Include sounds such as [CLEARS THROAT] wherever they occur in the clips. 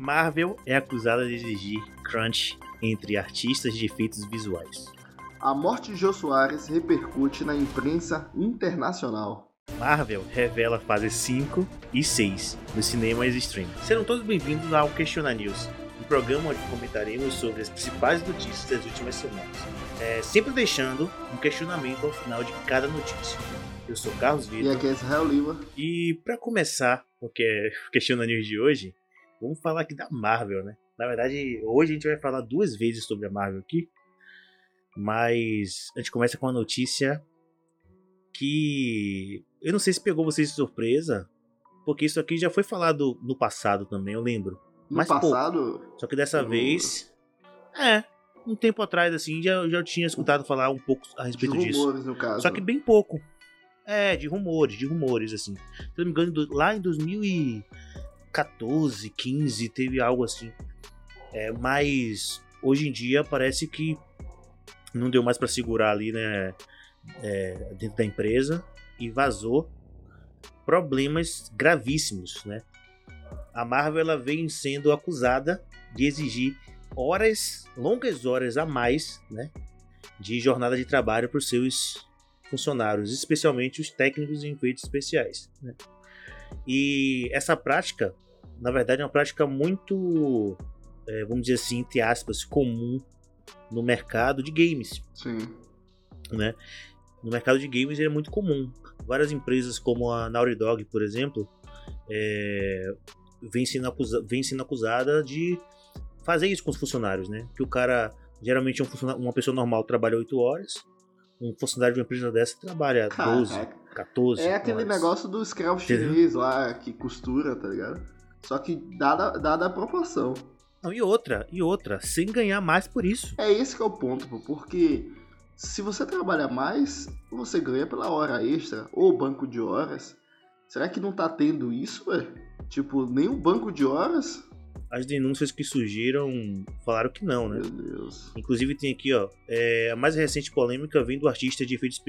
Marvel é acusada de exigir crunch entre artistas de efeitos visuais. A morte de Jô Soares repercute na imprensa internacional. Marvel revela fase 5 e 6 dos cinemas stream. Serão todos bem-vindos ao Questiona News, um programa onde comentaremos sobre as principais notícias das últimas semanas, é, sempre deixando um questionamento ao final de cada notícia. Eu sou Carlos Vitor. E aqui é Israel Lima. E para começar, porque é o Questiona News de hoje, vamos falar aqui da Marvel, né? Na verdade, hoje a gente vai falar duas vezes sobre a Marvel aqui. Mas a gente começa com uma notícia que eu não sei se pegou vocês de surpresa, porque isso aqui já foi falado no passado também, eu lembro. No Mas passado. Pouco. Só que dessa vez. É, um tempo atrás, assim, já, já tinha escutado falar um pouco a respeito de disso. rumores, no caso. Só que bem pouco. É, de rumores, de rumores, assim. Se não me engano, lá em 2014, 15, teve algo assim. É, mas hoje em dia parece que não deu mais para segurar ali, né? É, dentro da empresa e vazou problemas gravíssimos, né? A Marvel ela vem sendo acusada de exigir horas, longas horas a mais, né? De jornada de trabalho para os seus funcionários, especialmente os técnicos em efeitos especiais. Né? E essa prática, na verdade, é uma prática muito, é, vamos dizer assim, entre aspas, comum no mercado de games. Sim. Né? No mercado de games ele é muito comum. Várias empresas como a Naughty Dog, por exemplo, é, vem, sendo acusa, vem sendo acusada de fazer isso com os funcionários, né? Que o cara, geralmente um uma pessoa normal trabalha 8 horas, um funcionário de uma empresa dessa trabalha Caraca. 12, 14 É aquele horas. negócio do escravo chinês lá que costura, tá ligado? Só que dada, dada a proporção. Não, e outra, e outra, sem ganhar mais por isso. É esse que é o ponto, pô, porque se você trabalha mais, você ganha pela hora extra ou banco de horas. Será que não tá tendo isso, velho? Tipo, nem um banco de horas? As denúncias que surgiram falaram que não, né? Inclusive tem aqui, ó, é, a mais recente polêmica vem do artista de efeitos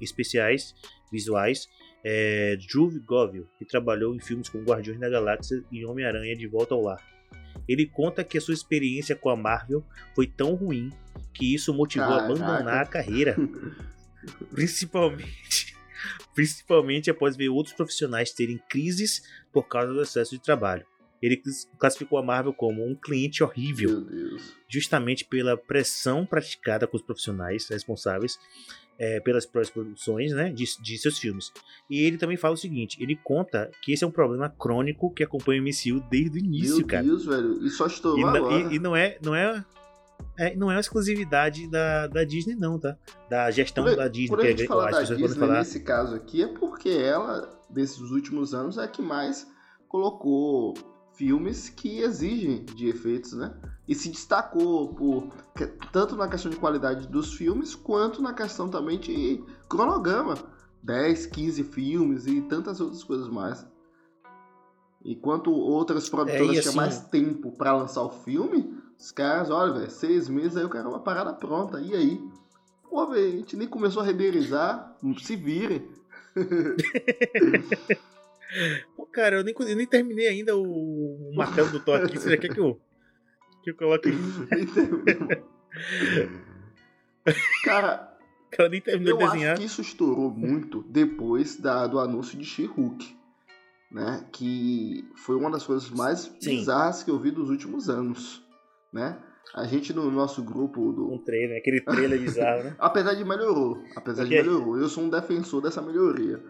especiais visuais, é, Drew Govil, que trabalhou em filmes como Guardiões da Galáxia e Homem-Aranha de Volta ao Lar. Ele conta que a sua experiência com a Marvel foi tão ruim que isso motivou Caraca. a abandonar a carreira. [LAUGHS] principalmente, principalmente após ver outros profissionais terem crises por causa do excesso de trabalho. Ele classificou a Marvel como um cliente horrível, justamente pela pressão praticada com os profissionais responsáveis é, pelas próprias produções né, de, de, seus filmes. E ele também fala o seguinte: ele conta que esse é um problema crônico que acompanha o MCU desde o início, Meu cara. Meu Deus, velho, e só estourou e, agora. E, e, não é, não é, é, não é uma exclusividade da, da Disney, não, tá? Da gestão por, da Disney. Por a gente que falar da Disney, falar... nesse caso aqui é porque ela, desses últimos anos, é a que mais colocou filmes que exigem de efeitos, né? E se destacou por tanto na questão de qualidade dos filmes quanto na questão também de cronograma, 10, 15 filmes e tantas outras coisas mais. Enquanto outras produtoras é, assim, tinham mais tempo para lançar o filme, os caras, olha, velho, seis meses aí eu quero uma parada pronta. E aí? Pô, velho, a gente nem começou a renderizar, se virem. [LAUGHS] Pô, cara, eu nem, eu nem terminei ainda o, o martelo do Thor aqui. Você já quer que eu, que eu coloque Cara, cara nem terminou de desenhar. acho que isso estourou muito depois da, do anúncio de She-Hulk. Né? Que foi uma das coisas mais Sim. bizarras que eu vi dos últimos anos. Né? A gente no nosso grupo do. Um trailer, aquele trailer bizarro, né? [LAUGHS] apesar de melhorou. Apesar de melhorou. Eu sou um defensor dessa melhoria.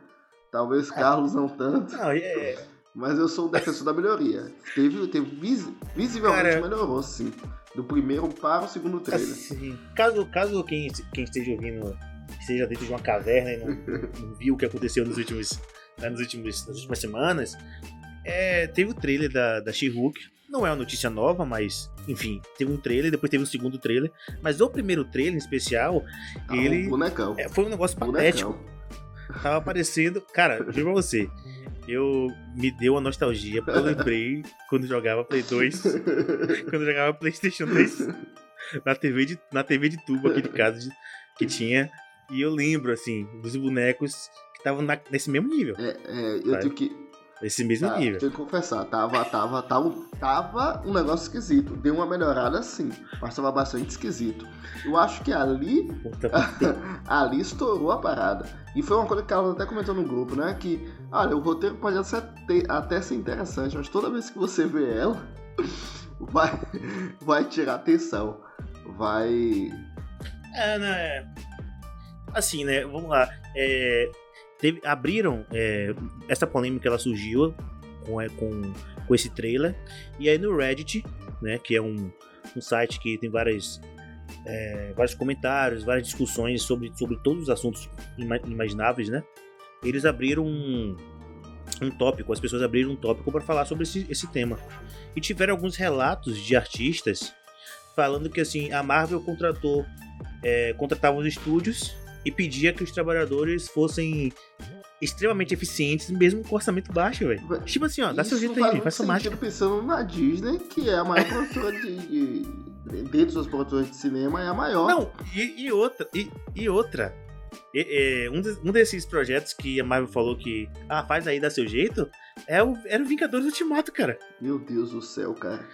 Talvez Carlos não tanto. Não, é... Mas eu sou um defensor da melhoria. Teve, teve vis, visivelmente Cara, melhorou, sim. Do primeiro para o segundo trailer. Assim, caso, caso quem, quem esteja ouvindo esteja dentro de uma caverna e não, [LAUGHS] não viu o que aconteceu nos últimos, né, nos últimos, nas últimas semanas, é, teve o trailer da, da She-Hulk. Não é uma notícia nova, mas enfim, teve um trailer, depois teve um segundo trailer. Mas o primeiro trailer em especial, ah, ele. Bonecão. É, foi um negócio patético. Bonecão. Tava aparecendo. Cara, juro pra você. Eu me deu uma nostalgia, porque eu lembrei quando jogava Play 2. [LAUGHS] quando jogava Playstation 2 na TV de, na TV de tubo aqui de casa de, que tinha. E eu lembro, assim, dos bonecos que estavam nesse mesmo nível. É, é eu tenho que. Esse mesmo Tá, nível. Tenho que confessar, tava, tava, tava, tava um negócio esquisito. Deu uma melhorada sim, mas tava bastante esquisito. Eu acho que ali, [LAUGHS] ali estourou a parada. E foi uma coisa que ela até comentou no grupo, né? Que, olha, o roteiro pode até, até ser interessante, mas toda vez que você vê ela, [LAUGHS] vai, vai tirar atenção. Vai. É, né? Assim, né? Vamos lá. É, teve- abriram é, essa polêmica, ela surgiu com, é, com, com esse trailer. E aí no Reddit, né? Que é um, um site que tem várias, é, vários comentários, várias discussões sobre, sobre todos os assuntos ima- imagináveis, né? Eles abriram um, um tópico, as pessoas abriram um tópico para falar sobre esse, esse tema. E tiveram alguns relatos de artistas falando que assim a Marvel contratou é, contratava os estúdios e pedia que os trabalhadores fossem extremamente eficientes, mesmo com orçamento baixo, velho. Tipo assim, ó, dá seu jeito faz aí, muito faz sua mágica. pensando na Disney, que é a maior produtora de, de. Dentro das produtoras de cinema, é a maior. Não, e, e outra, e, e outra. E- é, um, des- um desses projetos que a Marvel falou que ah, faz aí, dá seu jeito, é o, era o Vingadores Ultimato, cara. Meu Deus do céu, cara.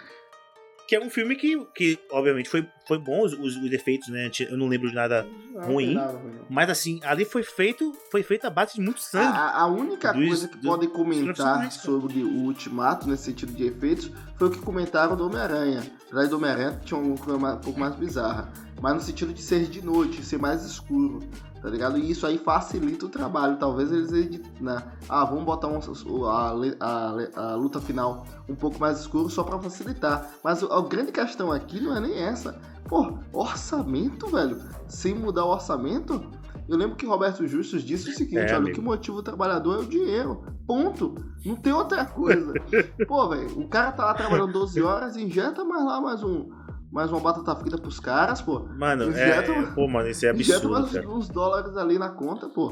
Que é um filme que, que obviamente, foi, foi bom os, os, os efeitos, né? Eu não lembro de nada. Não, Ruim. não não. Mas assim, ali foi feito, foi feito a base de muito sangue. a- a única Dos- coisa que dos podem comentar sobre o Ultimato, nesse sentido de efeitos, foi o que comentaram do Homem-Aranha. Apesar do Homem-Aranha tinha uma coisa um pouco mais bizarra. Mas no sentido de ser de noite, ser mais escuro, tá ligado? E isso aí facilita o trabalho. Talvez eles editem, né? Ah, vamos botar um- a, a a luta final um pouco mais escuro só pra facilitar. Mas a, a grande questão aqui não é nem essa. Pô, orçamento, velho. Sem mudar o orçamento, eu lembro que Roberto Justus disse o seguinte: É, olha, o amigo. que motiva o trabalhador é o dinheiro. Ponto. Não tem outra coisa. [LAUGHS] Pô, velho, o cara tá lá trabalhando 12 [LAUGHS] horas, injeta mais lá mais um. Mais uma batata frita pros caras, pô. Mano, é, pô, mano, isso é absurdo, cara. uns dólares ali na conta, pô.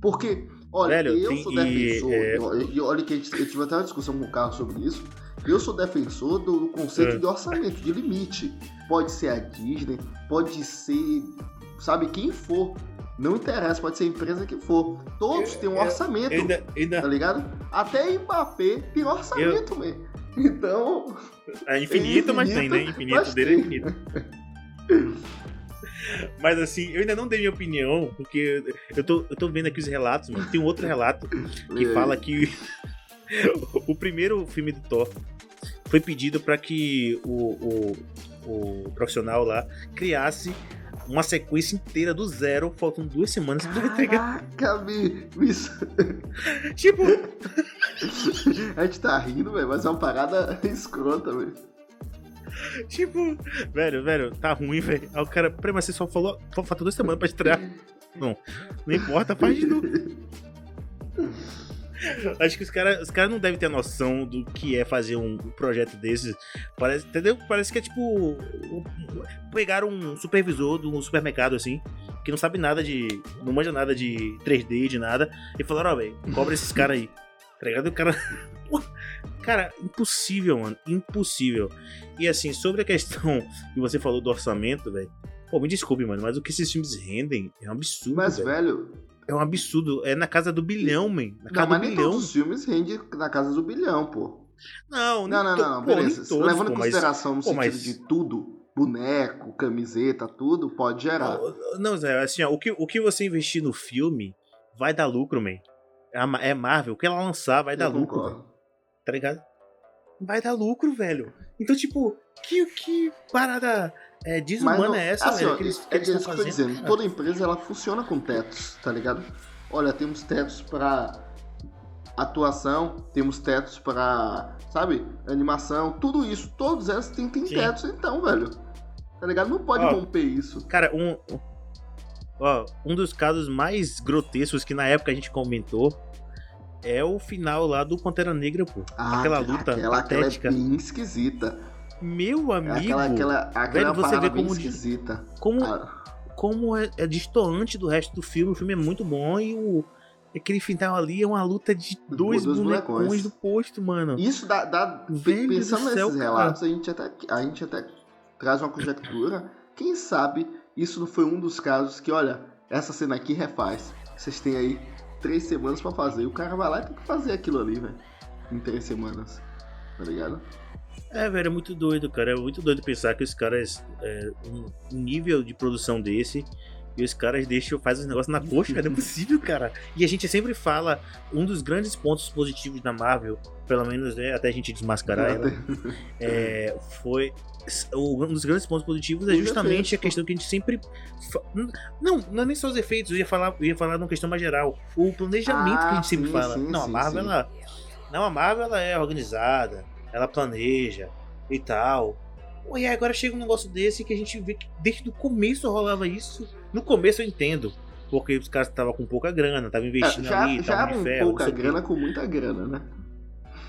Porque, olha, Velho, eu tem- sou e, defensor. é, E, e olha que eu tive até uma discussão com o Carlos sobre isso. Eu sou defensor do conceito É. de orçamento, de limite. Pode ser a Disney, pode ser, sabe, quem for. Não interessa, pode ser a empresa que for. Todos têm um eu- orçamento, Eu ainda, ainda- tá ligado? Até Mbappé tem orçamento, mesmo. Então, É infinito, mas tem, né? Infinito, Infinito dele é infinito. Mas assim, eu ainda não dei minha opinião, porque eu tô, eu tô vendo aqui os relatos, mano. Tem um outro relato que é, fala que [LAUGHS] o primeiro filme do Thor foi pedido pra que o, o, o profissional lá criasse uma sequência inteira do zero, faltam duas semanas pra entregar. Caraca, isso. Tipo, [LAUGHS] A gente tá rindo, velho, mas é uma parada [LAUGHS] escrota, velho. tipo, velho, velho, tá ruim, velho. Aí o cara, peraí, mas você só falou, falta duas semanas pra estrear. Não, não importa, faz de novo. [LAUGHS] Acho que os caras os cara não devem ter noção do que é fazer um projeto desses. Parece, entendeu? Parece que é tipo. Pegaram um supervisor de um supermercado assim, que não sabe nada de. não manja nada de 3D, de nada, e falaram: Ó, velho, cobra esses caras aí. Tá ligado? O cara. [LAUGHS] Cara, impossível, mano. Impossível. E assim, sobre a questão [LAUGHS] que você falou do orçamento, velho. Pô, me desculpe, mano, mas o que esses filmes rendem é um absurdo. Mas, velho. velho, É um absurdo. É na casa do bilhão, man. Na não, casa mas do nem bilhão. todos os filmes rendem na casa do bilhão, pô. Não, Não, não, não, não, beleza. todos, Levando pô, em mas- consideração no pô, sentido mas- de tudo, boneco, camiseta, tudo, pode gerar. Não, Não, Zé, assim, ó, o que, o que você investir no filme vai dar lucro, man. É É Marvel, o que ela lançar vai Eu dar lucro, velho. Tá ligado? Vai dar lucro, velho. Então, tipo, que, que parada é, desumana não- é essa, assim, velho? ó, que eles, que é eles isso estão que eu tô fazendo? dizendo. Toda empresa ela funciona com tetos, tá ligado? Olha, temos tetos pra atuação, temos tetos pra, sabe, animação, tudo isso, todos elas têm, têm tetos então, velho. Tá ligado? Não pode Ó. romper isso. Cara, um. Um- Ó, um dos casos mais grotescos que na época a gente comentou é o final lá do Pantera Negra, pô. Ah, Aquela aquela- luta aquela, aquela é patética. bem esquisita. Meu É amigo, Aquela, aquela, aquela velho, você parada vê como esquisita. como, Ah, como é, é destoante do resto do filme. O filme é muito bom e o. Aquele final ali é uma luta de dois, Dois bonecões, bonecões. do posto, mano. Isso dá, dá Velho do pensando céu, nesses cara. relatos, a gente, até, a gente até traz uma conjectura. Quem sabe isso não foi um dos casos que, olha, essa cena aqui refaz. Vocês têm aí três semanas pra fazer. E o cara vai lá e tem que fazer aquilo ali, velho. em três semanas. Tá ligado? É, velho, é muito doido, cara. É muito doido pensar que os caras. É, um, um nível de produção desse. E os caras deixam, fazem os negócios na coxa, cara. Não é possível, cara. E a gente sempre fala, um dos grandes pontos positivos da Marvel, pelo menos, né, até a gente desmascarar ela, [LAUGHS] é, foi. Um dos grandes pontos positivos é justamente a questão que a gente sempre. Não, não é nem só os efeitos, eu ia falar, eu ia falar numa questão mais geral. O planejamento ah, que a gente sempre sim, fala. Sim, não, a Marvel, sim, ela. Não, a Marvel ela é organizada, ela planeja e tal. E agora chega um negócio desse que a gente vê que desde o começo rolava isso. No começo eu entendo, porque os caras estavam com pouca grana, estavam investindo é, já, ali. Era um ferro, pouca grana com muita grana, né?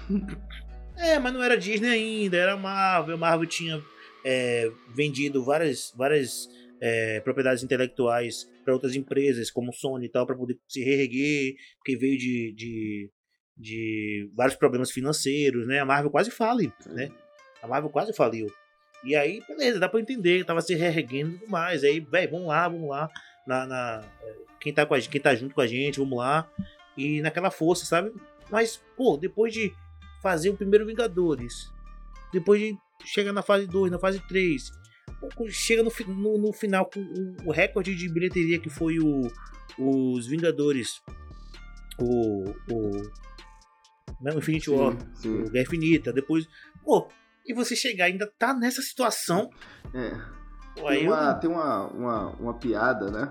[LAUGHS] É, mas não era Disney ainda, era Marvel. A Marvel tinha é, vendido várias, várias é, propriedades intelectuais para outras empresas, como Sony e tal, para poder se reerguer, porque veio de, de, de vários problemas financeiros, né? A Marvel quase faliu, né? A Marvel quase faliu. E aí, beleza, dá pra entender, tava se reerguendo e tudo mais. Aí, velho, vamos lá, vamos lá. Na, na, quem, tá com a, quem tá junto com a gente, vamos lá. E naquela força, sabe? Mas, pô, depois de fazer o primeiro Vingadores, depois de chegar na fase 2, na fase 3, chega no, no, no, final com o recorde de bilheteria que foi o, os Vingadores, o, o, o Infinity War, sim, sim. o Guerra Infinita, depois, pô, e você chegar ainda tá nessa situação. É. tem uma, eu... tem uma, uma, uma piada, né?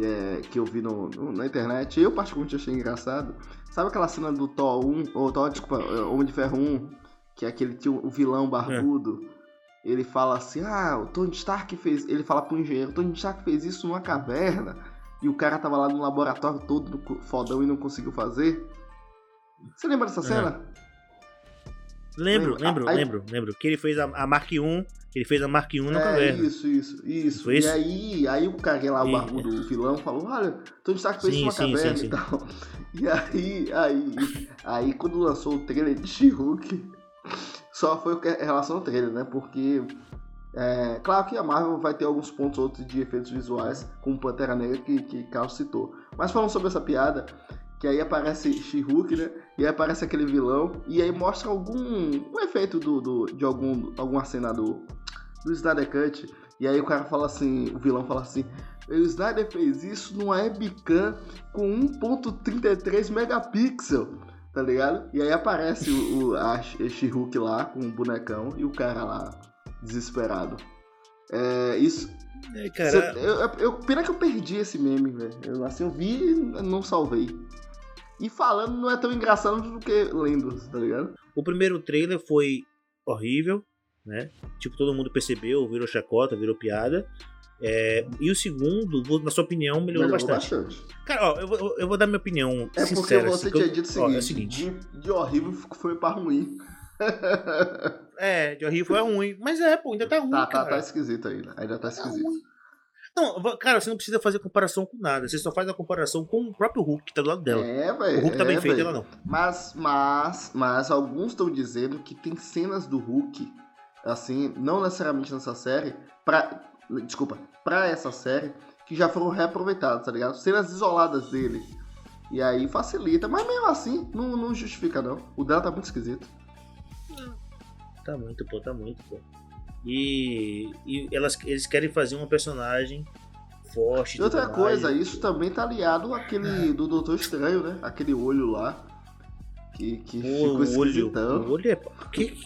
É, que eu vi no, no, na internet, eu particularmente achei engraçado. Sabe aquela cena do Thor 1, ou Thor, desculpa, é, Homem de Ferro 1, que é aquele tio, o vilão barbudo, é. ele fala assim, ah, o Tony Stark fez, ele fala pro engenheiro, o Tony Stark fez isso numa caverna, e o cara tava lá no laboratório todo fodão e não conseguiu fazer. Você lembra dessa cena? Lembro, lembro, aí, lembro, lembro. Que ele fez a, a Mark 1, ele fez a Mark 1 na é, caverna. Isso, isso, isso. Foi e isso? aí, aí o cara lá, o barco do vilão, falou, olha, Tony Stark fez sim, uma sim, caverna sim, e tal. [LAUGHS] E aí, aí, aí quando lançou o trailer de She-Hulk, só foi em relação ao trailer, né? Porque, é, claro que a Marvel vai ter alguns pontos outros de efeitos visuais, como Pantera Negra, que, que Carlos citou. Mas falando sobre essa piada, que aí aparece She-Hulk, né? E aí aparece aquele vilão, e aí mostra algum um efeito do, do, de algum, alguma cena do, do Snyder Cut. E aí o cara fala assim, o vilão fala assim, o Snyder fez isso numa webcam com 1.33 megapixel, tá ligado? E aí aparece o, o a She-Hulk lá com o bonecão e o cara lá desesperado. É, isso. É, cara... eu, eu, eu, pena que eu perdi esse meme, velho. Assim, eu vi e não salvei. E falando não é tão engraçado do que lendo, tá ligado? O primeiro trailer foi horrível, né? Tipo, todo mundo percebeu, virou chacota, virou piada. É, e o segundo, na sua opinião, melhorou, melhorou bastante. bastante. Cara, ó, eu, vou, eu vou dar minha opinião é sincera. É porque você tinha dito o seguinte, ó, é o seguinte de, de horrível foi pra ruim. é, de horrível foi ruim. Mas é, pô, ainda tá ruim, tá, cara. Tá, tá esquisito ainda. Ainda tá, tá esquisito. Ruim. Não, cara, você não precisa fazer comparação com nada. Você só faz a comparação com o próprio Hulk que tá do lado dela. É, velho. O Hulk tá bem é, feito, ela não. Mas, mas, mas alguns estão dizendo que tem cenas do Hulk, assim, não necessariamente nessa série, pra. Desculpa, pra essa série, que já foram reaproveitadas, tá ligado? Cenas isoladas dele. E aí facilita, mas mesmo assim, não, não justifica, não. O dela tá muito esquisito. Tá muito, pô, tá muito, pô. E, e elas, eles querem fazer uma personagem forte. E outra coisa, mais. isso também tá aliado àquele do Doutor Estranho, né? Aquele olho lá. Que, que o ficou olho, o olho é. Que,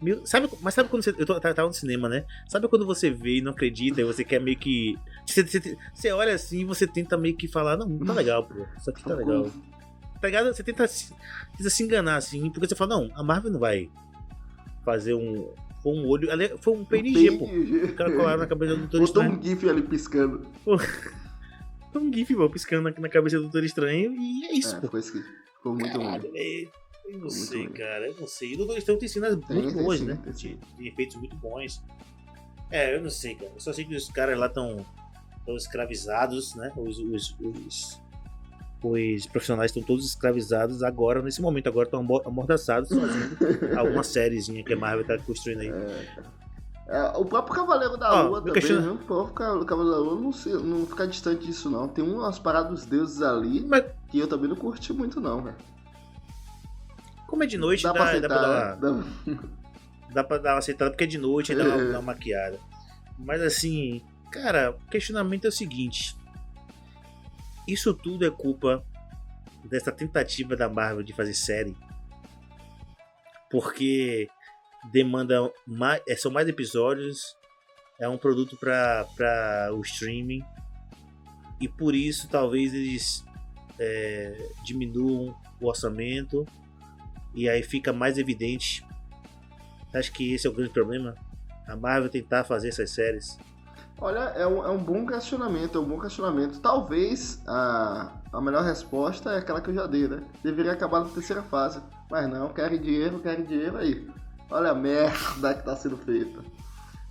meu, sabe, mas sabe quando você. Eu tô, tava no cinema, né? Sabe quando você vê e não acredita e você quer meio que. Você, você, você olha assim e você tenta meio que falar, não, tá [LAUGHS] legal, pô. Isso aqui tá legal. Tá ligado? Você tenta, tenta se enganar assim, porque você fala, não, a Marvel não vai fazer um, foi um olho. Foi um PNG, um pô. O cara colaram na cabeça do Doutor Botou Estranho. Botou um GIF ali piscando. Foi [LAUGHS] um GIF, pô, piscando na, cabeça do Doutor Estranho. E é isso, é, pô. Ficou, ficou muito Caralho, ruim. É... Eu não sei, ruim. cara. Eu não sei. O Doutor Estranho tem cenas tem, muito tem, boas, sim, né? De, de, efeitos muito bons. É, eu não sei, cara. Eu só sei que os caras lá estão escravizados, né? Os, os, os, os profissionais estão todos escravizados agora, nesse momento, agora estão amordaçados fazendo [LAUGHS] alguma sériezinha que a Marvel está construindo aí. É. É, o próprio Cavaleiro da Lua também, questão... né? O próprio Cavaleiro da Lua não, se, não fica distante disso, não. Tem umas paradas dos deuses ali Mas... que eu também não curti muito, não, velho. Como é de noite, Dá dá, pra dá, aceitar, pra dar, né? Dá- dá pra dar uma aceitada, porque é de noite dá, É. dá uma maquiada. Mas assim, cara, o questionamento é o seguinte: isso tudo é culpa dessa tentativa da Marvel de fazer série? Porque demanda mais, é, são mais episódios, é um produto para o streaming e por isso talvez eles é, diminuam o orçamento e aí fica mais evidente. Acho que esse é o grande problema. A Marvel tentar fazer essas séries. Olha, é um, é um bom questionamento, é um bom questionamento. Talvez a, a melhor resposta é aquela que eu já dei, né? Deveria acabar na terceira fase. Mas não, querem dinheiro, querem dinheiro aí. Olha a merda que tá sendo feita.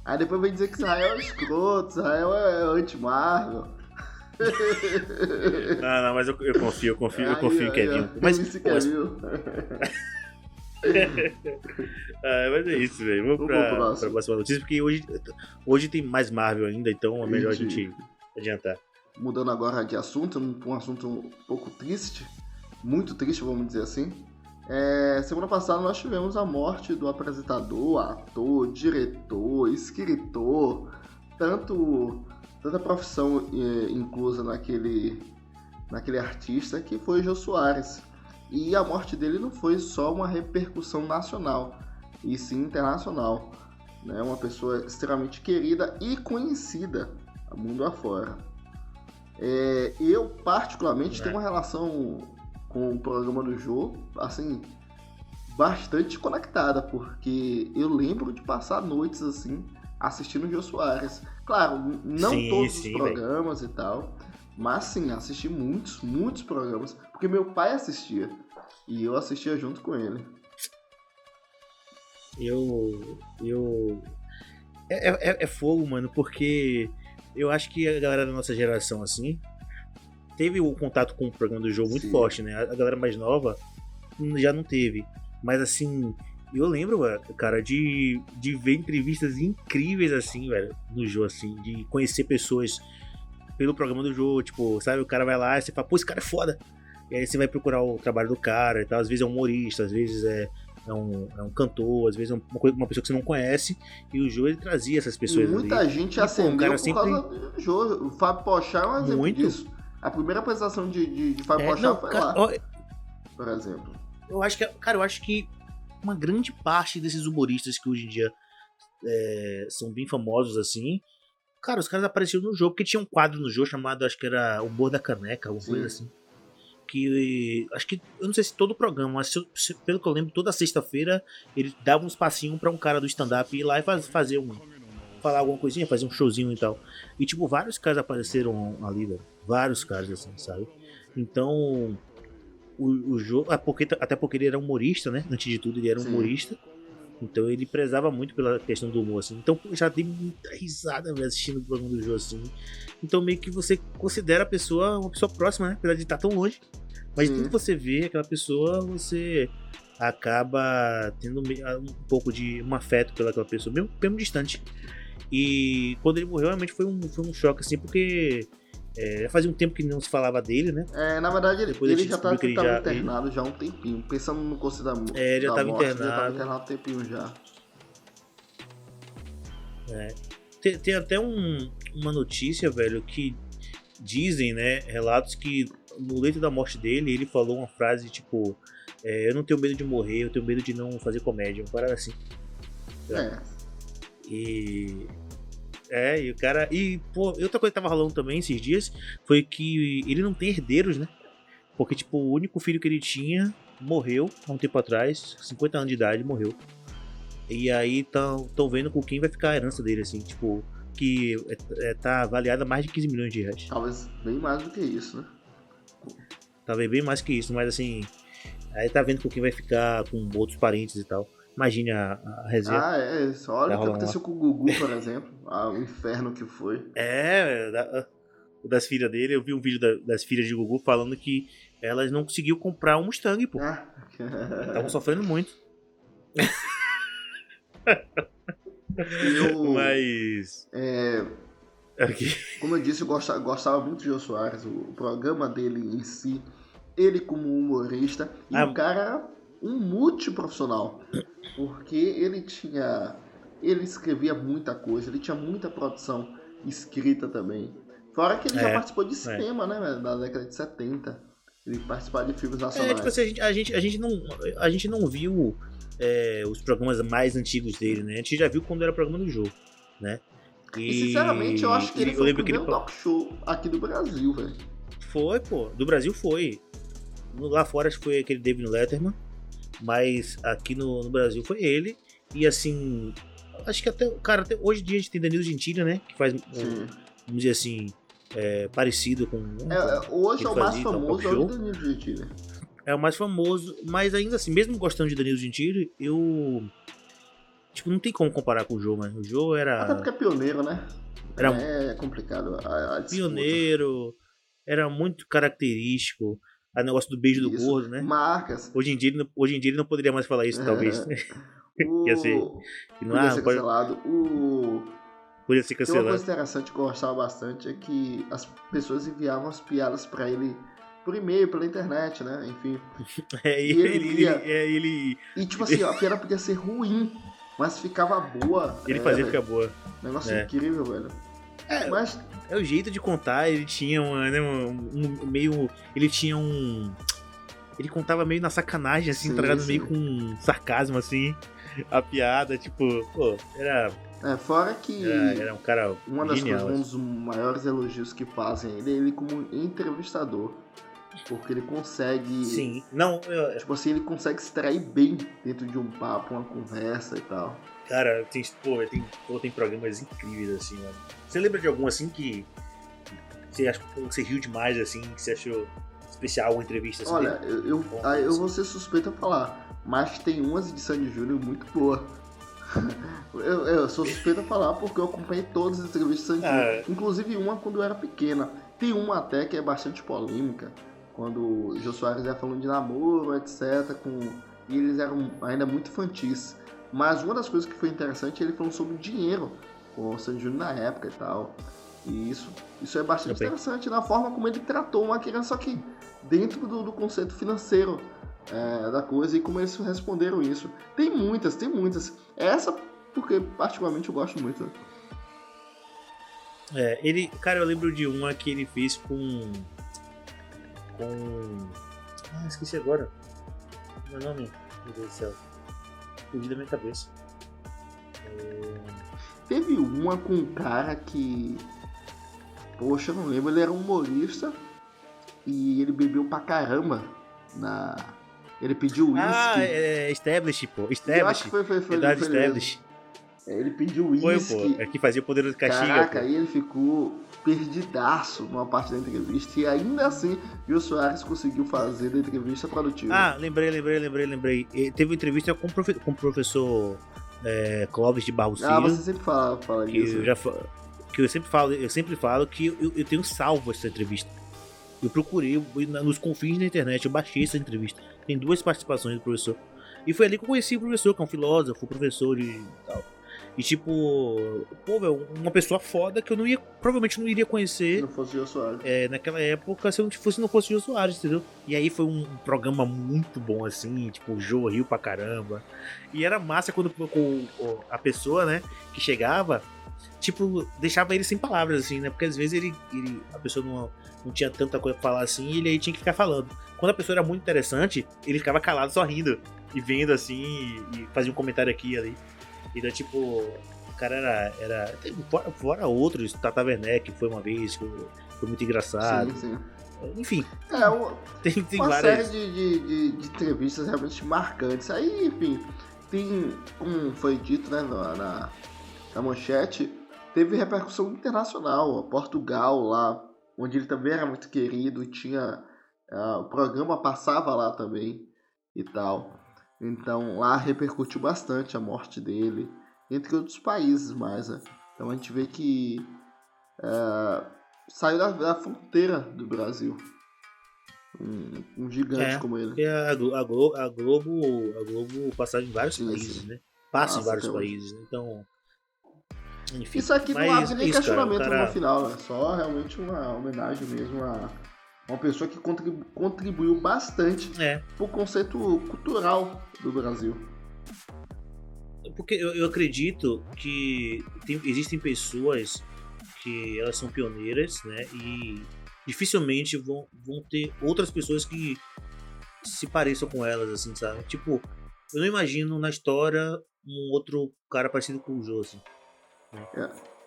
Aí depois vem dizer que Israel é escroto, Israel é anti-Marvel. [LAUGHS] Ah, não, mas eu, eu confio, eu confio, eu Aí, confio em aí, Kevin. ó, Mas, mas, Kevin. [LAUGHS] [LAUGHS] ah, mas é isso, velho. Vamos Vamos pra, pra próxima notícia, porque hoje, hoje tem mais Marvel ainda, então é melhor a Gente. gente adiantar. Mudando agora de assunto, um, um assunto um pouco triste, muito triste, vamos dizer assim. É, semana passada nós tivemos a morte do apresentador, ator, diretor, escritor, tanto tanta profissão é, inclusa naquele, naquele artista que foi Jô Soares. E a morte dele não foi só uma repercussão nacional, e sim internacional. Né? Uma pessoa extremamente querida e conhecida mundo afora. É, eu, particularmente, É. tenho uma relação com o programa do Jô, assim, bastante conectada, porque eu lembro de passar noites, assim, assistindo o Jô Soares. Claro, não Sim, todos sim, os programas e tal, mas sim, assisti muitos, muitos programas, porque meu pai assistia, e eu assistia junto com ele. Eu. Eu. É, é, é fogo, mano, porque eu acho que a galera da nossa geração, assim, teve o contato com o programa do jogo muito Sim. forte, né? A galera mais nova já não teve. Mas assim, eu lembro, cara, de, de ver entrevistas incríveis, assim, velho, no jogo, assim, de conhecer pessoas pelo programa do jogo, tipo, sabe, o cara vai lá e você fala, pô, esse cara é foda. E aí você vai procurar o trabalho do cara e tal, às vezes é um humorista, às vezes é, é, um, é um cantor, às vezes é uma, coisa- uma pessoa que você não conhece, e o Jô ele trazia essas E pessoas muita ali. gente E, pô, o acendeu cara por sempre- causa do Jô. O Fábio Pochá é um exemplo Muito. disso. A primeira apresentação de, de, de Fábio É, Pochá não, foi cara, lá, ó, por exemplo. eu acho que, cara, eu acho que uma grande parte desses humoristas que hoje em dia é, são bem famosos assim, cara, os caras apareciam no jogo, porque tinha um quadro no jogo chamado, acho que era o Humor da Caneca, alguma coisa assim. Que acho que, eu não sei se todo o programa, mas se se- pelo que eu lembro, toda sexta-feira ele dava um espacinho pra um cara do stand-up ir lá e faz- fazer um. falar alguma coisinha, fazer um showzinho e tal. E, tipo, vários caras apareceram ali, velho. Vários caras, assim, sabe? Então, o, o jogo. até porque ele era humorista, né? Antes de tudo, ele era Sim. humorista. Então ele prezava muito pela questão do humor, assim. Então já dei muita risada velho, assistindo o programa do jogo, assim. Então meio que você considera a pessoa uma pessoa próxima, né? Apesar de estar tão longe. Mas Sim. tudo que você vê aquela pessoa, você acaba tendo me- um pouco de um afeto pelaquela pessoa, mesmo, mesmo distante. E quando ele morreu, realmente foi um, foi um choque, assim, porque é, já fazia um tempo que não se falava dele, né? É, na verdade, ele, Depois ele já tá, que ele tava já- internado já há um tempinho. Pensando no curso da morte. É, ele já da tava morte, Ele já internado. tava internado há um tempinho já. Tem, tem até um- uma notícia, velho, que dizem, né, relatos que no leito da morte dele, ele falou uma frase tipo: é, Eu não tenho medo de morrer, eu tenho medo de não fazer comédia. Uma parada assim. É. E. É, e o cara. E, pô, outra coisa que tava rolando também esses dias foi que ele não tem herdeiros, né? Porque, tipo, o único filho que ele tinha morreu há um tempo atrás, 50 anos de idade, morreu. E aí tão, tão vendo com quem vai ficar a herança dele, assim, tipo, que é, é, tá avaliada a mais de 15 milhões de reais. Talvez bem mais do que isso, né? Talvez bem mais que isso, mas assim. Aí tá vendo com quem vai ficar com outros parentes e tal. Imagine a, a resenha. Ah, é. Isso. Olha o que rolar aconteceu com o Gugu, por exemplo. Ah, o inferno que foi. É, da- o das filhas dele, eu vi um vídeo da- das filhas de Gugu falando que elas não conseguiam comprar um Mustang, pô. Ah. Estavam sofrendo muito. Eu, Mas. é, Aqui. como eu disse, eu gostava, gostava muito de Jô Soares. O programa dele em si, ele como humorista. E Ah. o cara um multiprofissional. Porque ele tinha. Ele escrevia muita coisa, ele tinha muita produção escrita também. Fora que ele é, já participou de é. cinema, é. né, na década de 70. Ele participava de filmes nacionais. É, tipo assim, a gente, a gente, a gente, não, a gente não viu é, os programas mais antigos dele, né? A gente já viu quando era programa do jogo, né? E, e sinceramente, eu acho que ele foi o primeiro ele... talk show aqui do Brasil, velho. Foi, pô. Do Brasil foi. Lá fora acho que foi aquele David Letterman. Mas aqui no, no Brasil foi ele. E assim, acho que até, cara, até hoje em dia a gente tem Danilo Gentili, né? Que faz, um, vamos dizer assim, é, parecido com. É, é hoje é o mais famoso é o Danilo Gentili. É o mais famoso, mas ainda assim, mesmo gostando de Danilo Gentili, eu. Tipo, não tem como comparar com o jogo, mas o jogo era. Até porque é pioneiro, né? Era... É complicado. A, a pioneiro, era muito característico. O negócio do beijo isso. do gordo, né? Marcas. Hoje em dia, hoje em dia ele não poderia mais falar isso, é. talvez. [LAUGHS] O... Ia ser. Não, podia ser cancelado. Pode... O Podia ser cancelado. Uma coisa interessante que eu gostava bastante é que as pessoas enviavam as piadas para ele por e-mail, pela internet, né? Enfim. [LAUGHS] É, e, ele, ele, ele, é, ele, E tipo assim, a piada podia ser ruim, mas ficava boa. Ele é, fazia ficar boa. Negócio é. incrível, velho. É, mas... é o jeito de contar, ele tinha uma, né, um, um, meio. Ele tinha um. Ele contava meio na sacanagem, assim, sim, tá meio com sarcasmo, assim. A piada, tipo, pô, era é, fora que. É, era um cara. Uma das genial, coisas, um dos maiores elogios que fazem ele é ele como entrevistador. Porque ele consegue. Sim. Não, eu... Tipo assim, ele consegue extrair bem dentro de um papo, uma conversa e tal. Cara, tem, pô, tem, pô, tem programas incríveis, assim, mano. Você lembra de algum assim que. Você, acha, que você riu demais, assim, que você achou especial uma entrevista assim? Olha, eu, eu, aí eu vou ser suspeito a falar, mas tem umas de Sandy Júnior muito boa. [LAUGHS] Eu, eu, sou suspeito a falar porque eu acompanhei todas as entrevistas de ah. inclusive uma quando eu era pequena. Tem uma até que é bastante polêmica, quando o Jô Soares ia falando de namoro, etc. Com... E eles eram ainda muito infantis. Mas uma das coisas que foi interessante é ele falando sobre dinheiro com o Sandy Júnior na época e tal. E isso, isso é bastante interessante na forma como ele tratou uma criança, só que dentro do, do conceito financeiro é, da coisa e como eles responderam isso. Tem muitas, tem muitas. Essa, porque particularmente eu gosto muito. É, ele. Cara, eu lembro de uma que ele fez com. Com. Ah, esqueci agora. Meu nome? Meu Deus do céu. Fugi da minha cabeça. É... Teve uma com um cara que. Poxa, eu não lembro. Ele era um humorista e ele bebeu pra caramba na, ele pediu uísque. Ah, é, é Establish, pô. Establish. Eu acho que foi, foi, foi, foi Establish. Ele pediu uísque. Foi, pô. É que fazia o poder do castigo. Caraca, aí ele ficou perdidaço numa parte da entrevista. E ainda assim, o Soares conseguiu fazer da entrevista produtiva. Ah, lembrei, lembrei, lembrei, lembrei. Teve entrevista com, profe com o professor é, Clóvis de Barros Ah, você sempre fala, fala que isso. Eu já, que eu sempre falo, eu sempre falo que eu, eu tenho salvo essa entrevista. Eu procurei nos confins da internet, eu baixei essa entrevista. Tem duas participações do professor. E foi ali que eu conheci o professor, que é um filósofo, professor e tal. E tipo, pô, meu, uma pessoa foda que eu não ia, provavelmente não iria conhecer. Se não fosse o Soares. É, naquela época, se não fosse, não fosse o Soares, entendeu? E aí foi um programa muito bom, assim, tipo, o Jô riu pra caramba. E era massa quando o, a pessoa, né, que chegava, tipo, deixava ele sem palavras, assim, né? Porque às vezes ele, ele a pessoa não não tinha tanta coisa pra falar assim, e ele aí tinha que ficar falando. Quando a pessoa era muito interessante, ele ficava calado só rindo e vendo assim, e fazia um comentário aqui e ali. Então, tipo, o cara era. era fora, fora outros, Tata Werneck foi uma vez, foi, foi muito engraçado. Sim, sim. Enfim. É, uma, tem, tem uma várias... série de, de, de, entrevistas realmente marcantes. Aí, enfim, tem, como foi dito né, na, na, manchete, teve repercussão internacional. Portugal lá onde ele também era muito querido tinha uh, o programa passava lá também e tal. Então lá repercutiu bastante a morte dele, entre outros países mais. Né? Então a gente vê que uh, saiu da, da, fronteira do Brasil. Um, um gigante é, como ele. É a, Globo, a, Globo, a Globo passa em vários sim, países, sim. né? Passa Nossa, em vários países. Então enfim, Isso aqui não abre nem questionamento cara... no final, é só realmente uma homenagem mesmo a Uma pessoa que contribu contribuiu bastante É. pro conceito cultural do Brasil. Porque eu, eu acredito que tem- existem pessoas que elas são pioneiras, né? E dificilmente vão, vão ter outras pessoas que se pareçam com elas, assim, sabe? Tipo, eu não imagino na história um outro cara parecido com o Jô, assim.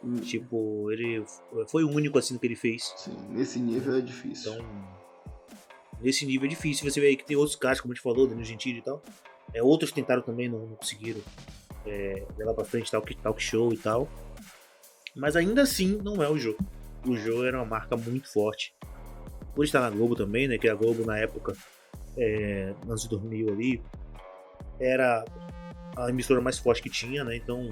Hum, Tipo, ele foi o único, assim, que ele fez. Sim, nesse nível é difícil. Então, nesse nível é difícil. Você vê aí que tem outros caras, como a gente falou, Danilo Gentili e tal. É, outros tentaram também, não, não conseguiram é, levar pra frente talk, talk show e tal. Mas ainda assim, não é o jogo. O jogo era uma marca muito forte. Por estar na Globo também, né? Que a Globo na época, é, anos de 2000 ali, era a emissora mais forte que tinha, né? Então,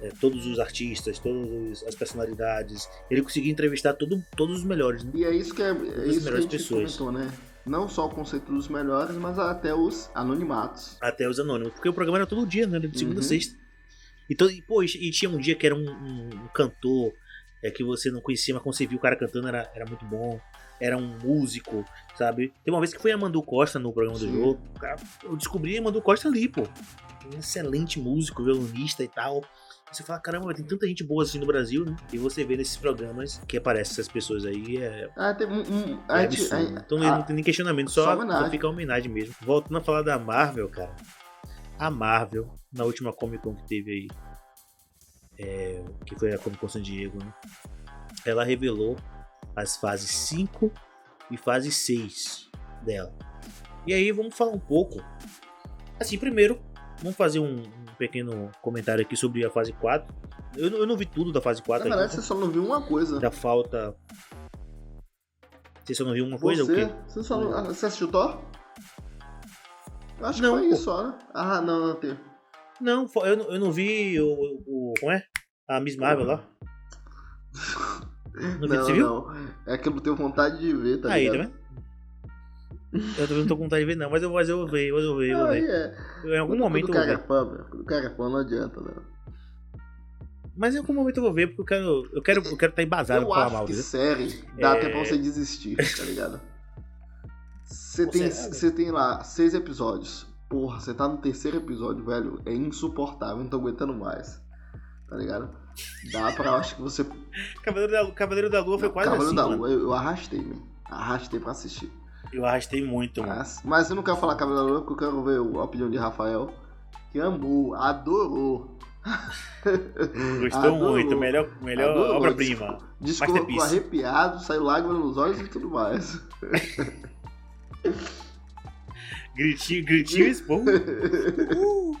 é, todos os artistas, todas as personalidades. Ele conseguia entrevistar todo, todos os melhores, né? E é isso que é, é isso que a melhores gente pessoas. comentou, né? Não só o conceito dos melhores, mas até os anonimatos. Até os anônimos. Porque o programa era todo dia, né? De segunda Uhum. a sexta. Então, e, pô, e tinha um dia que era um, um- um cantor é, que você não conhecia, mas quando você viu o cara cantando era, era muito bom. Era um músico, sabe? Tem uma vez que foi a Mandu Costa no programa do Sim. jogo. O cara, eu descobri a Mandu Costa ali, pô. Um excelente músico, violonista e tal. Você fala, caramba, tem tanta gente boa assim no Brasil, né? E você vê nesses programas que aparecem essas pessoas aí, é, Ah, tem um. um é a absurdo. a- Então a- não tem nem questionamento, só só, homenagem. só fica a homenagem mesmo. Voltando a falar da Marvel, cara. A Marvel, na última Comic Con que teve aí, é, que foi a Comic Con San Diego, né? Ela revelou as fases 5 e fase 6 dela. E aí vamos falar um pouco. Assim, primeiro, vamos fazer um pequeno comentário aqui sobre a fase 4. Eu, não- eu não vi tudo da fase Na 4 verdade, ainda. você só não viu uma coisa. Ainda falta. Você só não viu uma coisa? você, O quê? você só não. ah, Você assistiu Thor? Eu acho Não, que foi pô. isso só, né? Ah, não, não tem. Não, eu, não- eu não vi o, o. Como é? A Miss Marvel lá. [LAUGHS] Não viu? não. É que eu não tenho vontade de ver, tá Aí, tá ligado? vendo? Eu também não tô com vontade de ver, não, mas eu, mas eu vou ver, mas eu vou ver, eu vou ver. é. Eu, em algum Quando momento o eu vou cara é ver. fã, meu. Quando o cara é fã, não adianta, não. Mas em algum momento eu vou ver, porque eu quero. Eu quero, eu quero estar embasado Eu pra falar mal, que série dá É. até pra você desistir, tá ligado? Você tem, você tem lá seis episódios. Porra, você tá no terceiro episódio, velho. É insuportável, não tô aguentando mais. Tá ligado? Dá pra, acho que você. Cavaleiro da, Cavaleiro da Lua foi quase Cavaleiro assim, da mano. Lua, eu, eu arrastei, meu. Arrastei pra assistir. Eu arrastei muito, mano. Mas, mas eu não quero falar Cavaleiro da Lua porque eu quero ver a opinião de Rafael. Que amou, adorou. [LAUGHS] Gostou Adorou. muito, melhor, melhor obra-prima. Masterpiece. arrepiado, saiu lágrimas nos olhos e tudo mais. Gritinho, gritinho e. Uh!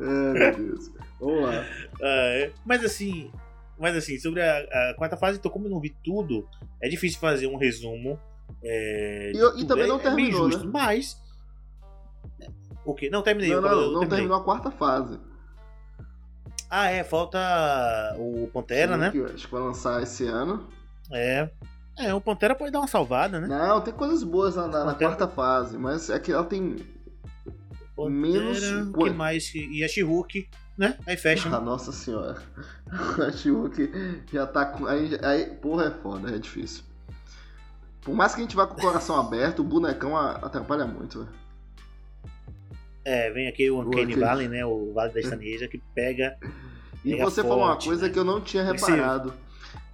Ai, meu Deus. Vamos lá. Ah, é. Mas assim, mas assim, sobre a, a quarta fase, então como eu não vi tudo, é difícil fazer um resumo. É, E eu- e também É- não é terminou, injusto, né? mas. O quê? Não, terminei. Não, eu- não, eu não terminei. terminou a quarta fase. Ah, é, falta o Pantera, Sim, né? que eu acho que vai lançar esse ano. É. É, o Pantera pode dar uma salvada, né? Não, tem coisas boas na, na- na quarta fase, mas é que ela tem. Pantera, menos- o que mais? E a She-Hulk, né? Aí fecha. Ah, nossa senhora. [LAUGHS] A She-Hulk já tá com. Aí, aí, porra, é foda, é difícil. Por mais que a gente vá com o coração aberto, o bonecão atrapalha muito, velho. É, vem aqui o Uncanny Uncanny. Valley, né? O Vale da Estaneja, que pega. E Pega você falou uma forte, coisa né? que eu não tinha reparado.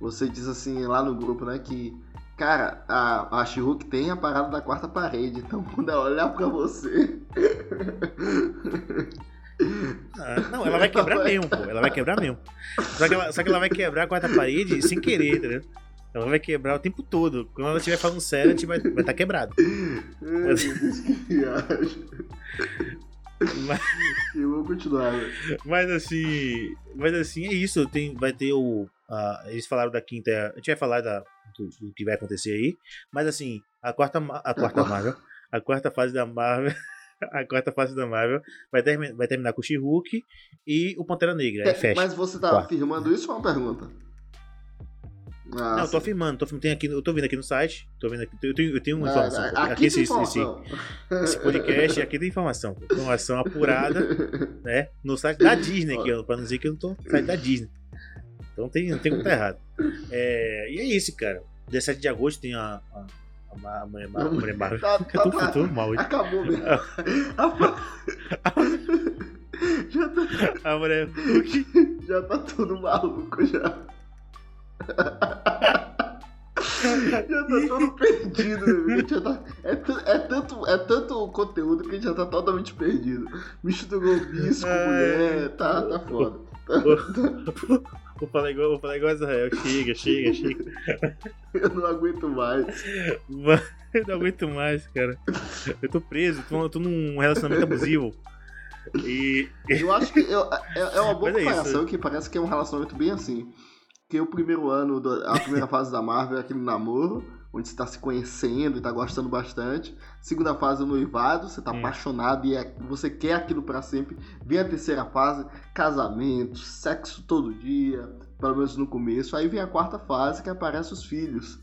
Você diz assim lá no grupo, né, que. Cara, a, a tem a parada da quarta parede, então [LAUGHS] quando ela olhar pra você. Ah, não, ela vai quebrar mesmo, pô. Ela vai quebrar mesmo. Só que ela, só que ela vai quebrar a quarta parede sem querer, entendeu? Ela vai quebrar o tempo todo. Quando ela estiver falando sério, a gente vai estar quebrado. [LAUGHS] Ai, meu Deus, que viagem. Mas, Eu vou continuar, velho. mas assim. Mas assim, é isso. Tem, vai ter o. eles falaram da quinta. A gente vai falar da, do, do que vai acontecer aí. Mas assim, a quarta, a quarta [LAUGHS] Marvel. A quarta fase da Marvel. [LAUGHS] A quarta fase da Marvel vai, termi- vai terminar com o She-Hulk e o Pantera Negra. Fecha. Mas você tá Quarta. afirmando isso ou é uma pergunta? Ah, Não, eu tô afirmando, tô, afirmando, tem aqui, eu tô vendo aqui no site, tô vendo aqui, eu tenho, eu tenho uma Ah, informação. aqui, aqui, tem esse, esse, informação. esse podcast, aqui tem informação. Informação apurada, [LAUGHS] né? No site da Disney aqui, ó, pra não dizer que eu não tô no site da Disney. Então tem, não tem como tá errado. É, e é isso, cara. 17 de agosto tem a. a a, Mulher Marvel. Tá, [LAUGHS] Eu tô, tá, tô mal hoje. Acabou mesmo. [LAUGHS] já, tá, A Mulher já tá tudo maluco já. [LAUGHS] já tá todo perdido, gente já tá- é, é tanto, é tanto conteúdo que a gente já tá totalmente perdido. Misturou Ai. mulher, tá, tá foda. Vou falar igual, vou falar igual Israel. Chega, chega, chega. Eu não aguento mais. Eu não aguento mais, cara. Eu tô preso, tô, tô num relacionamento abusivo. E. Eu acho que eu- é, é uma boa é comparação que parece que é um relacionamento bem assim. Porque o primeiro ano, do- a primeira fase da Marvel é aquele namoro, onde você tá se conhecendo e tá gostando bastante. Segunda fase é o noivado, você tá Hum. apaixonado e é- você quer aquilo pra sempre. Vem a terceira fase, casamento, sexo todo dia, pelo menos no começo. Aí vem a quarta fase que aparece os filhos.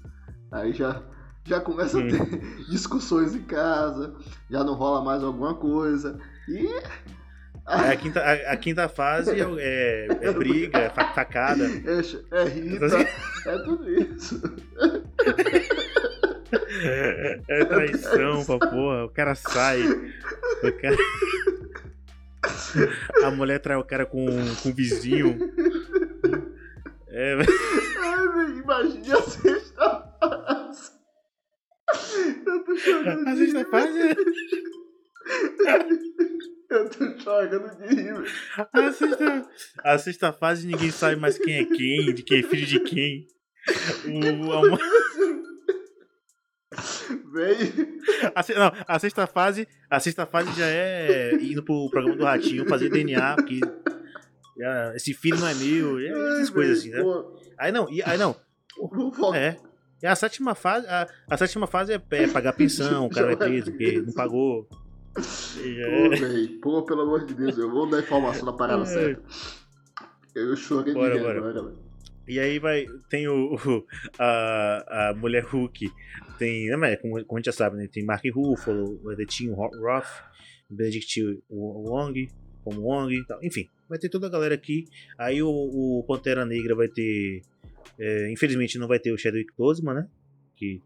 Aí já, já começa Hum. a ter [LAUGHS] discussões em casa, já não rola mais alguma coisa. E A quinta, a, a quinta fase é, é- é briga, é fa- facada. É, é Rita, é tudo isso. É traição pra porra. O cara sai. O cara... A mulher trai o cara com, com o vizinho. É, [LAUGHS] Ai, velho, imagine a sexta fase. Eu tô chorando a sexta fase é. Eu tô chorando de rir. velho. A sexta, a fase ninguém sabe mais quem é quem, de quem é filho de quem. O, [LAUGHS] a, se- não, a sexta fase. A sexta fase já é indo pro programa do Ratinho fazer DNA, porque já, esse filho não é meu, é essas ai, coisas assim, né? Aí não, e- aí não. É. E a sétima fase, a, a sétima fase é, é pagar pensão, o cara vai preso porque não pagou. Já é- Pô, velho, pô, pelo amor de Deus, eu vou dar informação da parada É. certa. Eu chorei Bora, de bora. agora, velho. E aí vai. Tem o. o- a, a mulher Hulk. Tem. né, Como, como a gente já sabe, né? Tem Mark Ruffalo, o Edetinho Roth, Benedict Wong, como Wong e tal. Enfim, vai ter toda a galera aqui. Aí o, o Pantera Negra vai ter. é, infelizmente não vai ter o Chadwick Boseman, né? Que.